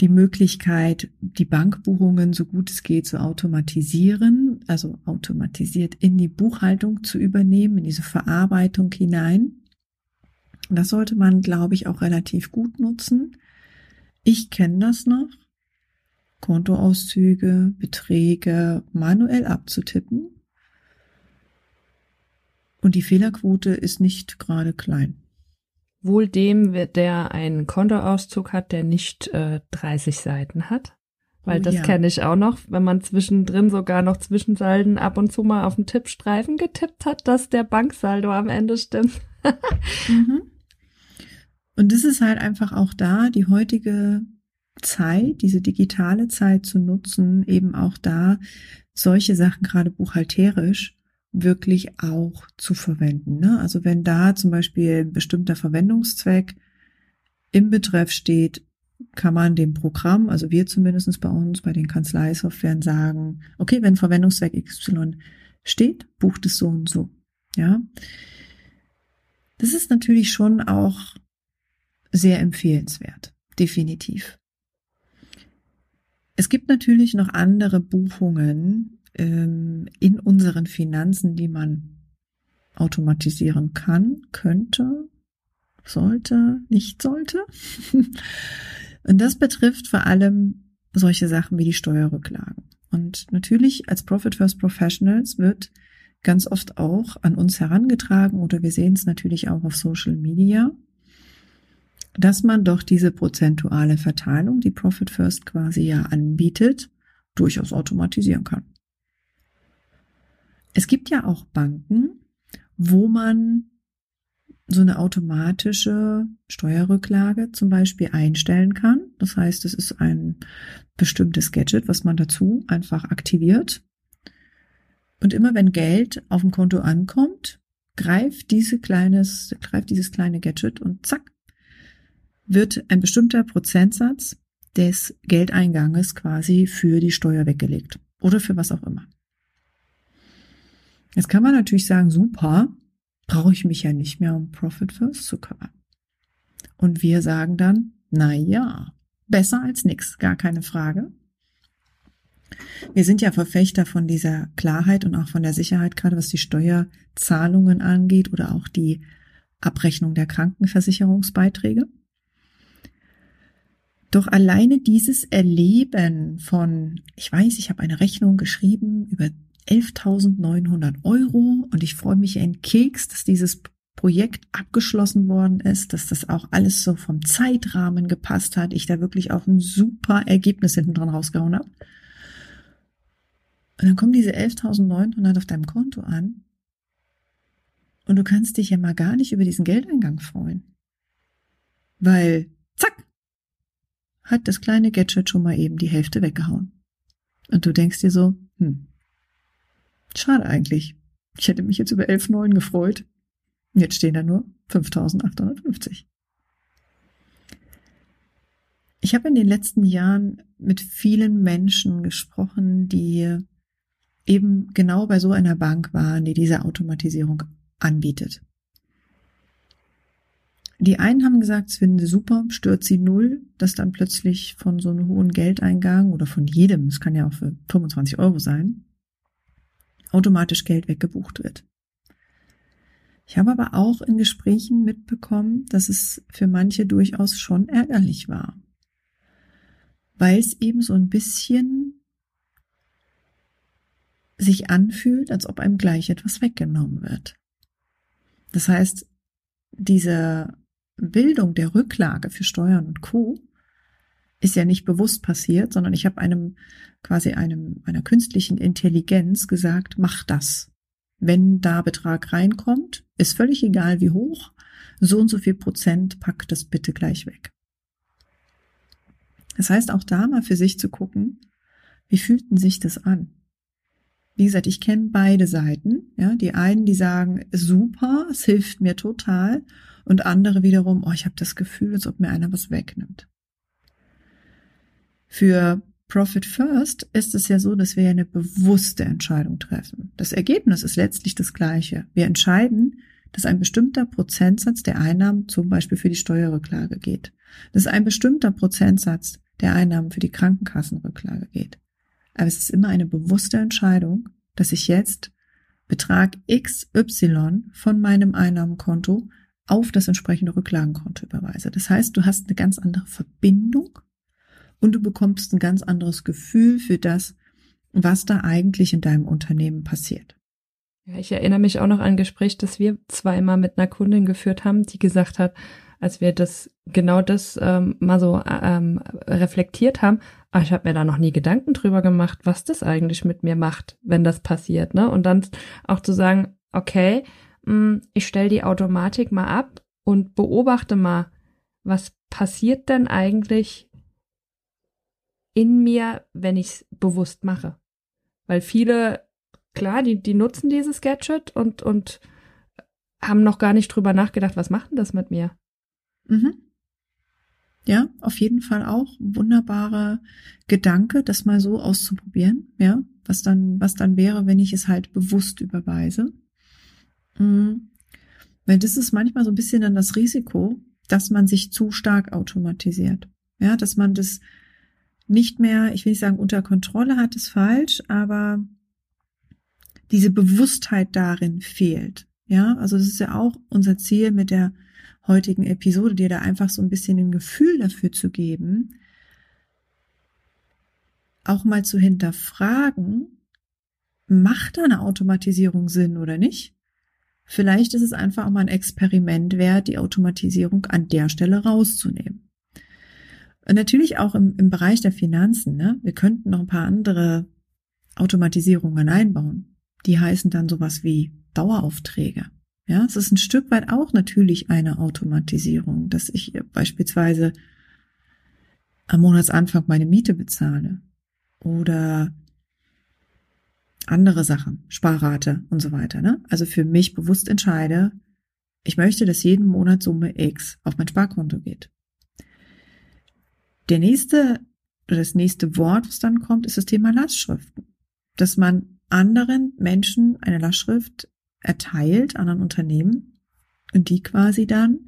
die Möglichkeit, die Bankbuchungen so gut es geht zu automatisieren, also automatisiert in die Buchhaltung zu übernehmen, in diese Verarbeitung hinein. Das sollte man, glaube ich, auch relativ gut nutzen. Ich kenne das noch, Kontoauszüge, Beträge manuell abzutippen und die Fehlerquote ist nicht gerade klein. Wohl dem, der einen Kontoauszug hat, der nicht äh, 30 Seiten hat. Weil oh, das ja. kenne ich auch noch, wenn man zwischendrin sogar noch Zwischensalden ab und zu mal auf den Tippstreifen getippt hat, dass der Banksaldo am Ende stimmt. [LAUGHS] mhm. Und das ist halt einfach auch da, die heutige Zeit, diese digitale Zeit zu nutzen, eben auch da solche Sachen gerade buchhalterisch wirklich auch zu verwenden. Ne? Also wenn da zum Beispiel ein bestimmter Verwendungszweck im Betreff steht, kann man dem Programm, also wir zumindest bei uns, bei den Kanzleisoftwaren sagen, okay, wenn Verwendungszweck XY steht, bucht es so und so. Ja. Das ist natürlich schon auch sehr empfehlenswert. Definitiv. Es gibt natürlich noch andere Buchungen, ähm, in unseren Finanzen, die man automatisieren kann, könnte, sollte, nicht sollte. [LAUGHS] Und das betrifft vor allem solche Sachen wie die Steuerrücklagen. Und natürlich als Profit First Professionals wird ganz oft auch an uns herangetragen oder wir sehen es natürlich auch auf Social Media, dass man doch diese prozentuale Verteilung, die Profit First quasi ja anbietet, durchaus automatisieren kann. Es gibt ja auch Banken, wo man so eine automatische Steuerrücklage zum Beispiel einstellen kann. Das heißt, es ist ein bestimmtes Gadget, was man dazu einfach aktiviert. Und immer wenn Geld auf dem Konto ankommt, greift diese kleines, greift dieses kleine Gadget und zack, wird ein bestimmter Prozentsatz des Geldeinganges quasi für die Steuer weggelegt oder für was auch immer. Jetzt kann man natürlich sagen, super, brauche ich mich ja nicht mehr um Profit First zu kümmern. Und wir sagen dann, na ja, besser als nix, gar keine Frage. Wir sind ja Verfechter von dieser Klarheit und auch von der Sicherheit, gerade was die Steuerzahlungen angeht oder auch die Abrechnung der Krankenversicherungsbeiträge. Doch alleine dieses Erleben von, ich weiß, ich habe eine Rechnung geschrieben über 11.900 Euro und ich freue mich ein Keks, dass dieses Projekt abgeschlossen worden ist, dass das auch alles so vom Zeitrahmen gepasst hat, ich da wirklich auch ein super Ergebnis hinten dran rausgehauen habe. Und dann kommen diese 11.900 auf deinem Konto an und du kannst dich ja mal gar nicht über diesen Geldeingang freuen. Weil, zack, hat das kleine Gadget schon mal eben die Hälfte weggehauen. Und du denkst dir so, hm, schade eigentlich. Ich hätte mich jetzt über 11,9 gefreut. Jetzt stehen da nur 5850. Ich habe in den letzten Jahren mit vielen Menschen gesprochen, die eben genau bei so einer Bank waren, die diese Automatisierung anbietet. Die einen haben gesagt, es finden sie super, stört sie null, dass dann plötzlich von so einem hohen Geldeingang oder von jedem, es kann ja auch für 25 Euro sein, automatisch Geld weggebucht wird. Ich habe aber auch in Gesprächen mitbekommen, dass es für manche durchaus schon ärgerlich war, weil es eben so ein bisschen sich anfühlt, als ob einem gleich etwas weggenommen wird. Das heißt, diese Bildung der Rücklage für Steuern und Co. ist ja nicht bewusst passiert, sondern ich habe einem quasi einem einer künstlichen Intelligenz gesagt, mach das. Wenn da Betrag reinkommt, ist völlig egal wie hoch, so und so viel Prozent packt das bitte gleich weg. Das heißt auch da mal für sich zu gucken, wie fühlten sich das an? Wie gesagt, ich kenne beide Seiten. Ja, die einen, die sagen, super, es hilft mir total, und andere wiederum, oh, ich habe das Gefühl, als ob mir einer was wegnimmt. Für Profit First ist es ja so, dass wir eine bewusste Entscheidung treffen. Das Ergebnis ist letztlich das gleiche. Wir entscheiden, dass ein bestimmter Prozentsatz der Einnahmen zum Beispiel für die Steuerrücklage geht. Dass ein bestimmter Prozentsatz der Einnahmen für die Krankenkassenrücklage geht. Aber es ist immer eine bewusste Entscheidung, dass ich jetzt Betrag XY von meinem Einnahmenkonto auf das entsprechende Rücklagenkonto überweise. Das heißt, du hast eine ganz andere Verbindung und du bekommst ein ganz anderes Gefühl für das, was da eigentlich in deinem Unternehmen passiert. Ja, ich erinnere mich auch noch an ein Gespräch, das wir zweimal mit einer Kundin geführt haben, die gesagt hat, als wir das genau das ähm, mal so ähm, reflektiert haben, ach, ich habe mir da noch nie Gedanken drüber gemacht, was das eigentlich mit mir macht, wenn das passiert, ne? Und dann auch zu sagen, okay, mh, hm, ich stelle die Automatik mal ab und beobachte mal, was passiert denn eigentlich in mir, wenn ich es bewusst mache? Weil viele, klar, die, die nutzen dieses Gadget und, und haben noch gar nicht drüber nachgedacht, was macht denn das mit mir? Mhm. Ja, auf jeden Fall auch wunderbarer Gedanke, das mal so auszuprobieren, ja, was dann, was dann wäre, wenn ich es halt bewusst überweise. Mhm. Weil das ist manchmal so ein bisschen dann das Risiko, dass man sich zu stark automatisiert. Ja, dass man das nicht mehr, ich will nicht sagen unter Kontrolle hat, ist falsch, aber diese Bewusstheit darin fehlt. Ja, also das ist ja auch unser Ziel mit der heutigen Episode, dir da einfach so ein bisschen ein Gefühl dafür zu geben, auch mal zu hinterfragen, macht eine Automatisierung Sinn oder nicht? Vielleicht ist es einfach auch mal ein Experiment wert, die Automatisierung an der Stelle rauszunehmen. Und natürlich auch im, im Bereich der Finanzen. Ne? Wir könnten noch ein paar andere Automatisierungen einbauen. Die heißen dann sowas wie Daueraufträge. Ja, es ist ein Stück weit auch natürlich eine Automatisierung, dass ich beispielsweise am Monatsanfang meine Miete bezahle oder andere Sachen, Sparrate und so weiter. Ne? Also für mich bewusst entscheide, ich möchte, dass jeden Monat Summe X auf mein Sparkonto geht. Der nächste das nächste Wort, was dann kommt, ist das Thema Lastschriften. Dass man anderen Menschen eine Lastschrift erteilt anderen Unternehmen und die quasi dann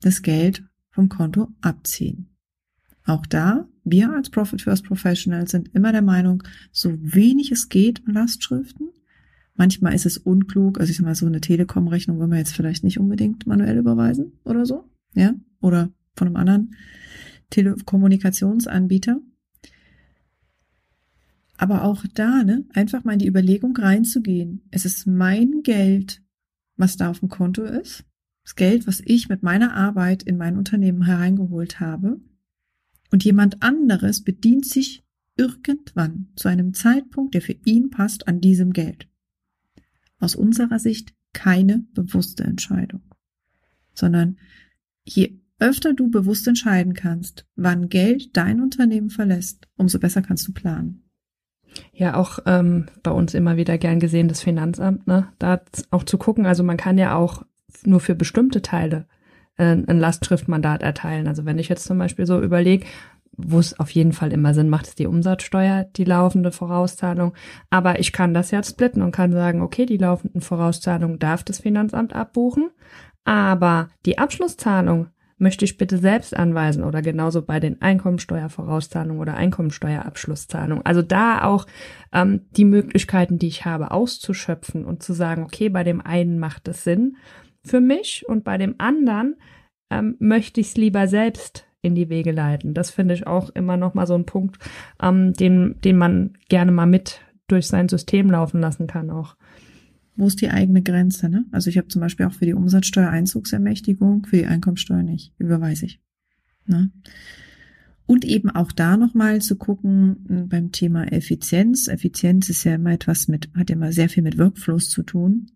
das Geld vom Konto abziehen. Auch da, wir als Profit First Professionals sind immer der Meinung, so wenig es geht an Lastschriften. Manchmal ist es unklug, also ich sag mal, so eine Telekom-Rechnung wollen wir jetzt vielleicht nicht unbedingt manuell überweisen oder so, ja, oder von einem anderen Telekommunikationsanbieter. Aber auch da, ne, einfach mal in die Überlegung reinzugehen. Es ist mein Geld, was da auf dem Konto ist. Das Geld, was ich mit meiner Arbeit in mein Unternehmen hereingeholt habe. Und jemand anderes bedient sich irgendwann zu einem Zeitpunkt, der für ihn passt, an diesem Geld. Aus unserer Sicht keine bewusste Entscheidung, sondern je öfter du bewusst entscheiden kannst, wann Geld dein Unternehmen verlässt, umso besser kannst du planen. Ja, auch ähm, bei uns immer wieder gern gesehen das Finanzamt, ne? Da auch zu gucken. Also man kann ja auch nur für bestimmte Teile äh, ein Lastschriftmandat erteilen. Also wenn ich jetzt zum Beispiel so überlege, wo es auf jeden Fall immer Sinn macht, ist die Umsatzsteuer, die laufende Vorauszahlung. Aber ich kann das jetzt splitten und kann sagen, okay, die laufenden Vorauszahlungen darf das Finanzamt abbuchen, aber die Abschlusszahlung möchte ich bitte selbst anweisen oder genauso bei den Einkommensteuervorauszahlungen oder Einkommensteuerabschlusszahlungen. Also da auch ähm, die Möglichkeiten, die ich habe, auszuschöpfen und zu sagen, okay, bei dem einen macht es Sinn für mich und bei dem anderen ähm, möchte ich es lieber selbst in die Wege leiten. Das finde ich auch immer noch mal so ein Punkt, ähm, den, den man gerne mal mit durch sein System laufen lassen kann auch. Wo ist die eigene Grenze? Ne? Also ich habe zum Beispiel auch für die Umsatzsteuereinzugsermächtigung, für die Einkommensteuer nicht, überweise ich. Ne? Und eben auch da nochmal zu gucken hm, beim Thema Effizienz. Effizienz ist ja immer etwas mit, hat ja immer sehr viel mit Workflows zu tun.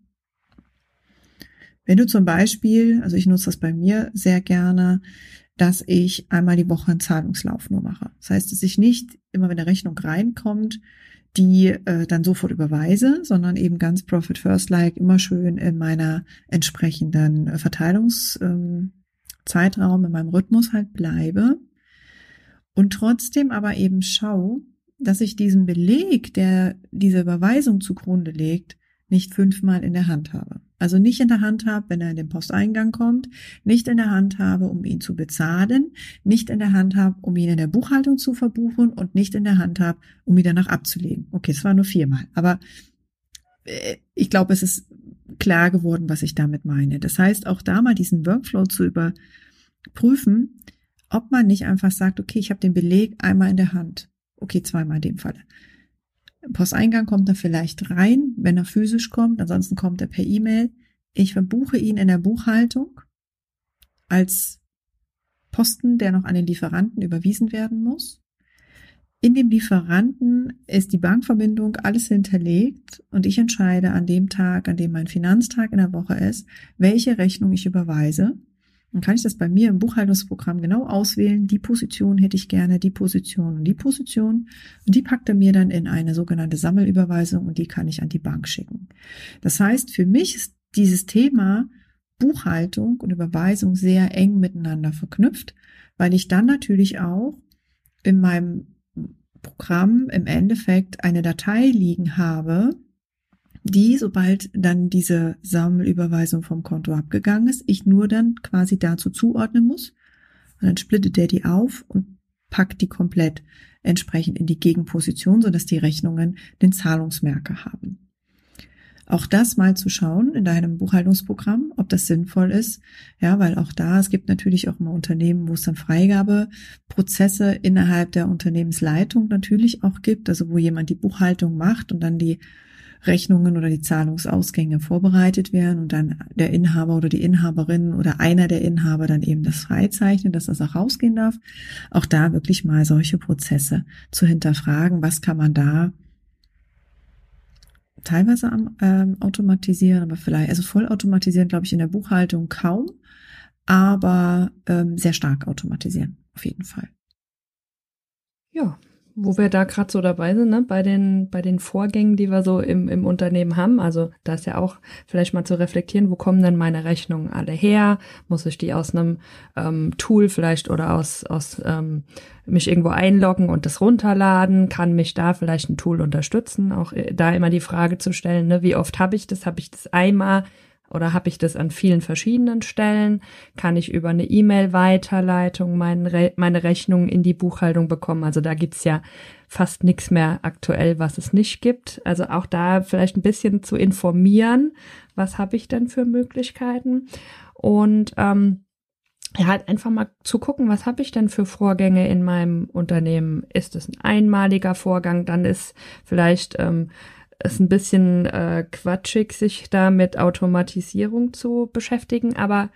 Wenn du zum Beispiel, also ich nutze das bei mir sehr gerne, dass ich einmal die Woche einen Zahlungslauf nur mache. Das heißt, dass ich nicht immer, wenn eine Rechnung reinkommt, die äh, dann sofort überweise, sondern eben ganz Profit First like immer schön in meiner entsprechenden äh, Verteilungszeitraum, ähm, in meinem Rhythmus halt bleibe und trotzdem aber eben schau, dass ich diesen Beleg, der diese Überweisung zugrunde legt, nicht fünfmal in der Hand habe. Also nicht in der Hand habe, wenn er in den Posteingang kommt, nicht in der Hand habe, um ihn zu bezahlen, nicht in der Hand habe, um ihn in der Buchhaltung zu verbuchen und nicht in der Hand habe, um ihn danach abzulegen. Okay, es war nur viermal, aber äh, ich glaube, es ist klar geworden, was ich damit meine. Das heißt, auch da mal diesen Workflow zu überprüfen, ob man nicht einfach sagt, okay, ich habe den Beleg einmal in der Hand. Okay, zweimal in dem Posteingang kommt er vielleicht rein, wenn er physisch kommt, ansonsten kommt er per E-Mail. Ich verbuche ihn in der Buchhaltung als Posten, der noch an den Lieferanten überwiesen werden muss. In dem Lieferanten ist die Bankverbindung alles hinterlegt und ich entscheide an dem Tag, an dem mein Finanztag in der Woche ist, welche Rechnung ich überweise. Dann kann ich das bei mir im Buchhaltungsprogramm genau auswählen. Die Position hätte ich gerne, die Position und die Position. Und die packt er mir dann in eine sogenannte Sammelüberweisung und die kann ich an die Bank schicken. Das heißt, für mich ist dieses Thema Buchhaltung und Überweisung sehr eng miteinander verknüpft, weil ich dann natürlich auch in meinem Programm im Endeffekt eine Datei liegen habe, die, sobald dann diese Sammelüberweisung vom Konto abgegangen ist, ich nur dann quasi dazu zuordnen muss. Und dann splittet der die auf und packt die komplett entsprechend in die Gegenposition, sodass die Rechnungen den Zahlungsmerker haben. Auch das mal zu schauen in deinem Buchhaltungsprogramm, ob das sinnvoll ist. Ja, weil auch da, es gibt natürlich auch immer Unternehmen, wo es dann Freigabeprozesse innerhalb der Unternehmensleitung natürlich auch gibt, also wo jemand die Buchhaltung macht und dann die Rechnungen oder die Zahlungsausgänge vorbereitet werden und dann der Inhaber oder die Inhaberin oder einer der Inhaber dann eben das freizeichnet, dass das auch rausgehen darf. Auch da wirklich mal solche Prozesse zu hinterfragen, was kann man da teilweise am, ähm, automatisieren, aber vielleicht, also voll automatisieren, glaube ich, in der Buchhaltung kaum, aber ähm, sehr stark automatisieren, auf jeden Fall. Ja, wo wir da gerade so dabei sind, ne, bei den, bei den Vorgängen, die wir so im, im Unternehmen haben. Also da ist ja auch vielleicht mal zu reflektieren, wo kommen denn meine Rechnungen alle her? Muss ich die aus einem ähm, Tool vielleicht oder aus, aus ähm, mich irgendwo einloggen und das runterladen? Kann mich da vielleicht ein Tool unterstützen? Auch äh, da immer die Frage zu stellen, ne, wie oft habe ich das? Habe ich das einmal? Oder habe ich das an vielen verschiedenen Stellen? Kann ich über eine E-Mail-Weiterleitung meine, meine Rechnungen in die Buchhaltung bekommen? Also da gibt's ja fast nichts mehr aktuell, was es nicht gibt. Also auch da vielleicht ein bisschen zu informieren, was habe ich denn für Möglichkeiten? Und ähm, ja, halt einfach mal zu gucken, was habe ich denn für Vorgänge in meinem Unternehmen? Ist es ein einmaliger Vorgang? Dann ist vielleicht ähm, ist ein bisschen äh, quatschig, sich da mit Automatisierung zu beschäftigen, aber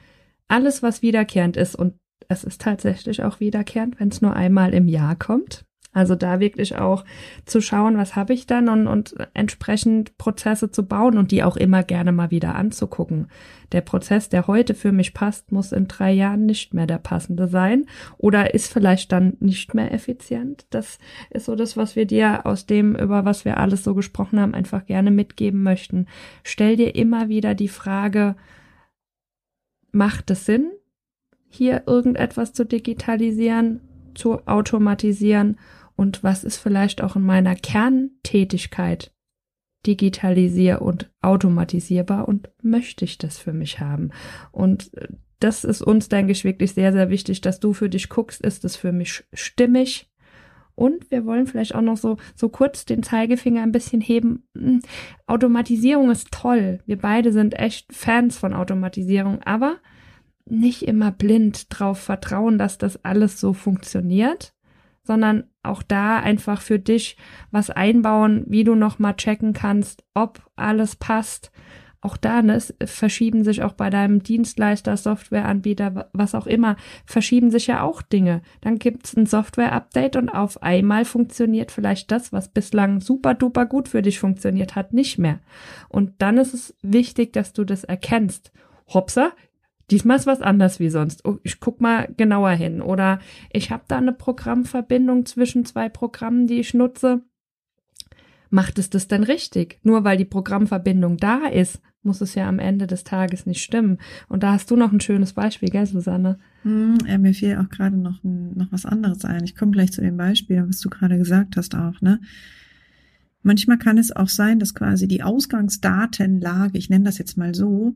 alles, was wiederkehrend ist, und es ist tatsächlich auch wiederkehrend, wenn es nur einmal im Jahr kommt, also da wirklich auch zu schauen, was habe ich dann und, und entsprechend Prozesse zu bauen und die auch immer gerne mal wieder anzugucken. Der Prozess, der heute für mich passt, muss in drei Jahren nicht mehr der passende sein oder ist vielleicht dann nicht mehr effizient. Das ist so das, was wir dir aus dem, über was wir alles so gesprochen haben, einfach gerne mitgeben möchten. Stell dir immer wieder die Frage, macht es Sinn, hier irgendetwas zu digitalisieren, zu automatisieren und was ist vielleicht auch in meiner Kerntätigkeit digitalisier- und automatisierbar und möchte ich das für mich haben? Und äh, das ist uns, denke ich, wirklich sehr, sehr wichtig, dass du für dich guckst, ist es für mich stimmig? Und wir wollen vielleicht auch noch so, so kurz den Zeigefinger ein bisschen heben. Hm, Automatisierung ist toll. Wir beide sind echt Fans von Automatisierung, aber nicht immer blind drauf vertrauen, dass das alles so funktioniert, sondern auch da einfach für dich was einbauen, wie du nochmal checken kannst, ob alles passt. Auch da, ne, verschieben sich auch bei deinem Dienstleister, Softwareanbieter, was auch immer, verschieben sich ja auch Dinge. Dann gibt's ein Software-Update und auf einmal funktioniert vielleicht das, was bislang super duper gut für dich funktioniert hat, nicht mehr. Und dann ist es wichtig, dass du das erkennst. Hopsa, Diesmal ist was anders wie sonst. Oh, ich guck mal genauer hin. Oder ich habe da eine Programmverbindung zwischen zwei Programmen, die ich nutze. Macht es das denn richtig? Nur weil die Programmverbindung da ist, muss es ja am Ende des Tages nicht stimmen. Und da hast du noch ein schönes Beispiel, gell, Susanne? Hm, ja, mir fiel auch gerade noch, noch was anderes ein. Ich komme gleich zu dem Beispiel, was du gerade gesagt hast auch, ne? Manchmal kann es auch sein, dass quasi die Ausgangsdatenlage, ich nenne das jetzt mal so,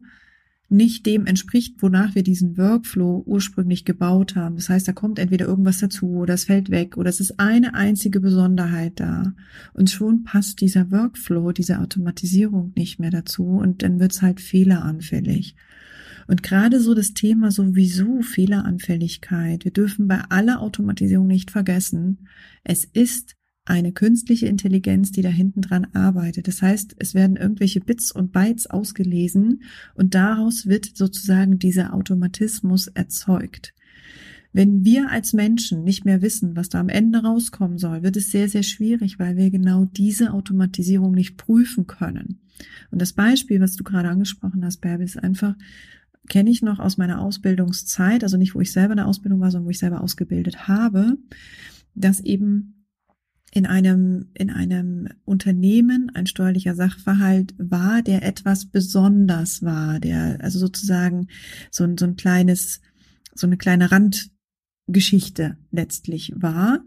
nicht dem entspricht, wonach wir diesen Workflow ursprünglich gebaut haben. Das heißt, da kommt entweder irgendwas dazu oder es fällt weg oder es ist eine einzige Besonderheit da. Und schon passt dieser Workflow, diese Automatisierung nicht mehr dazu und dann wird's halt fehleranfällig. Und gerade so das Thema sowieso Fehleranfälligkeit. Wir dürfen bei aller Automatisierung nicht vergessen, es ist eine künstliche Intelligenz, die da hinten dran arbeitet. Das heißt, es werden irgendwelche Bits und Bytes ausgelesen und daraus wird sozusagen dieser Automatismus erzeugt. Wenn wir als Menschen nicht mehr wissen, was da am Ende rauskommen soll, wird es sehr, sehr schwierig, weil wir genau diese Automatisierung nicht prüfen können. Und das Beispiel, was du gerade angesprochen hast, Bärbel, ist einfach, kenne ich noch aus meiner Ausbildungszeit, also nicht, wo ich selber in der Ausbildung war, sondern wo ich selber ausgebildet habe, dass eben in einem, in einem Unternehmen ein steuerlicher Sachverhalt war, der etwas besonders war, der also sozusagen so ein, so ein kleines, so eine kleine Randgeschichte letztlich war.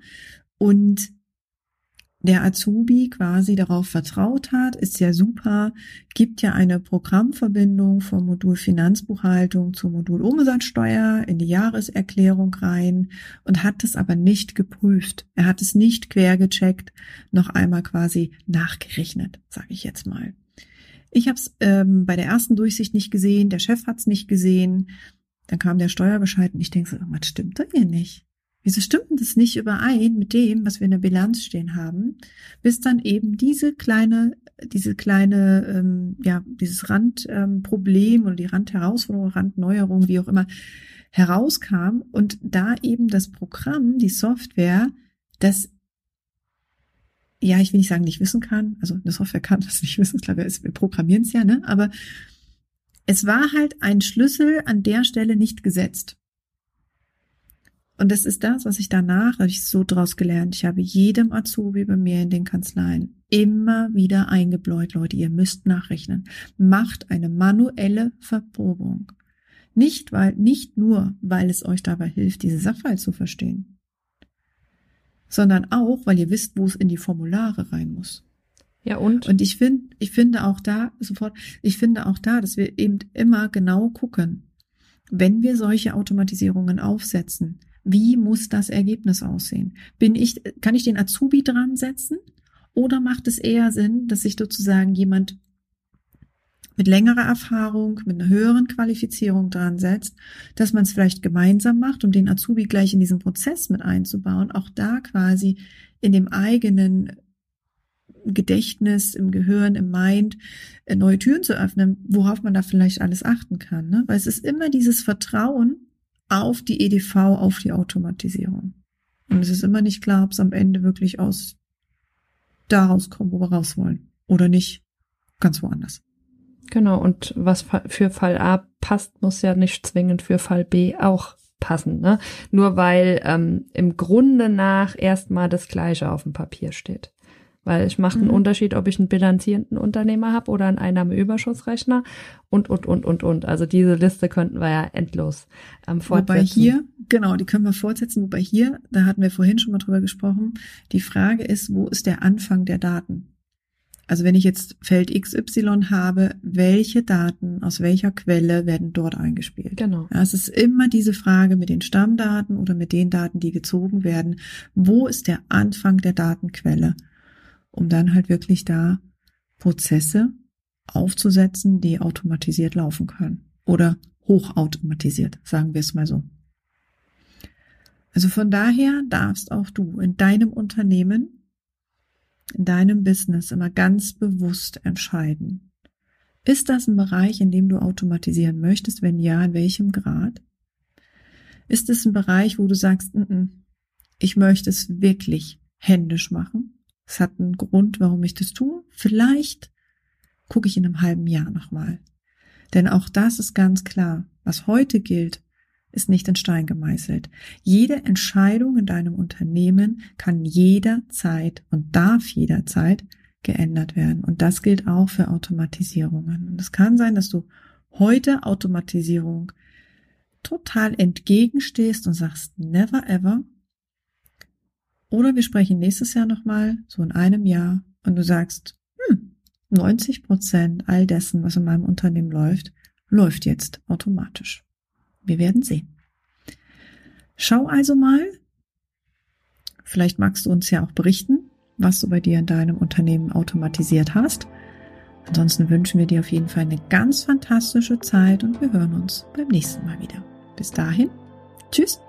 Und der Azubi quasi darauf vertraut hat, ist ja super, gibt ja eine Programmverbindung vom Modul Finanzbuchhaltung zum Modul Umsatzsteuer in die Jahreserklärung rein und hat es aber nicht geprüft. Er hat es nicht quergecheckt, noch einmal quasi nachgerechnet, sage ich jetzt mal. Ich habe es ähm, bei der ersten Durchsicht nicht gesehen, der Chef hat es nicht gesehen. Dann kam der Steuerbescheid und ich denke so, was stimmt da hier nicht? Wieso stimmt das nicht überein mit dem, was wir in der Bilanz stehen haben, bis dann eben diese kleine, diese kleine, ähm, ja, dieses Randproblem ähm, oder die Randherausforderung, Randneuerung, wie auch immer, herauskam und da eben das Programm, die Software, das ja, ich will nicht sagen, nicht wissen kann. Also eine Software kann das nicht wissen, klar, wir programmieren es ja, ne? Aber es war halt ein Schlüssel an der Stelle nicht gesetzt. Und das ist das, was ich danach, habe ich so draus gelernt. Ich habe jedem Azubi bei mir in den Kanzleien immer wieder eingebläut, Leute, ihr müsst nachrechnen. Macht eine manuelle Verprobung. Nicht weil, nicht nur, weil es euch dabei hilft, diese Sachverhalt zu verstehen, sondern auch, weil ihr wisst, wo es in die Formulare rein muss. Ja, und? Und ich finde, ich finde auch da, sofort, ich finde auch da, dass wir eben immer genau gucken, wenn wir solche Automatisierungen aufsetzen, wie muss das Ergebnis aussehen? Bin ich, kann ich den Azubi dran setzen? Oder macht es eher Sinn, dass sich sozusagen jemand mit längerer Erfahrung, mit einer höheren Qualifizierung dran setzt, dass man es vielleicht gemeinsam macht, um den Azubi gleich in diesen Prozess mit einzubauen, auch da quasi in dem eigenen Gedächtnis, im Gehirn, im Mind äh, neue Türen zu öffnen, worauf man da vielleicht alles achten kann. Ne? Weil es ist immer dieses Vertrauen auf die EDV, auf die Automatisierung. Und es ist immer nicht klar, ob es am Ende wirklich aus daraus kommt, wo wir raus wollen. Oder nicht ganz woanders. Genau, und was für Fall A passt, muss ja nicht zwingend für Fall B auch passen. Ne? Nur weil ähm, im Grunde nach erstmal das Gleiche auf dem Papier steht. Weil es macht einen mhm. Unterschied, ob ich einen bilanzierenden Unternehmer habe oder einen Einnahmeüberschussrechner und, und, und, und, und. Also diese Liste könnten wir ja endlos ähm, fortsetzen. Wobei hier, genau, die können wir fortsetzen. Wobei hier, da hatten wir vorhin schon mal drüber gesprochen, die Frage ist, wo ist der Anfang der Daten? Also wenn ich jetzt Feld XY habe, welche Daten aus welcher Quelle werden dort eingespielt? Genau. Ja, es ist immer diese Frage mit den Stammdaten oder mit den Daten, die gezogen werden. Wo ist der Anfang der Datenquelle? Um dann halt wirklich da Prozesse aufzusetzen, die automatisiert laufen können. Oder hochautomatisiert, sagen wir es mal so. Also von daher darfst auch du in deinem Unternehmen in deinem Business immer ganz bewusst entscheiden. Ist das ein Bereich, in dem du automatisieren möchtest? Wenn ja, in welchem Grad? Ist es ein Bereich, wo du sagst, n -n, ich möchte es wirklich händisch machen? Es hat einen Grund, warum ich das tue. Vielleicht gucke ich in einem halben Jahr nochmal. Denn auch das ist ganz klar. Was heute gilt, ist nicht in Stein gemeißelt. Jede Entscheidung in deinem Unternehmen kann jederzeit und darf jederzeit geändert werden. Und das gilt auch für Automatisierungen. Und es kann sein, dass du heute Automatisierung total entgegenstehst und sagst, never ever. Oder wir sprechen nächstes Jahr nochmal, so in einem Jahr, und du sagst, hm, 90 Prozent all dessen, was in meinem Unternehmen läuft, läuft jetzt automatisch. Wir werden sehen. Schau also mal. Vielleicht magst du uns ja auch berichten, was du bei dir in deinem Unternehmen automatisiert hast. Ansonsten wünschen wir dir auf jeden Fall eine ganz fantastische Zeit und wir hören uns beim nächsten Mal wieder. Bis dahin, tschüss.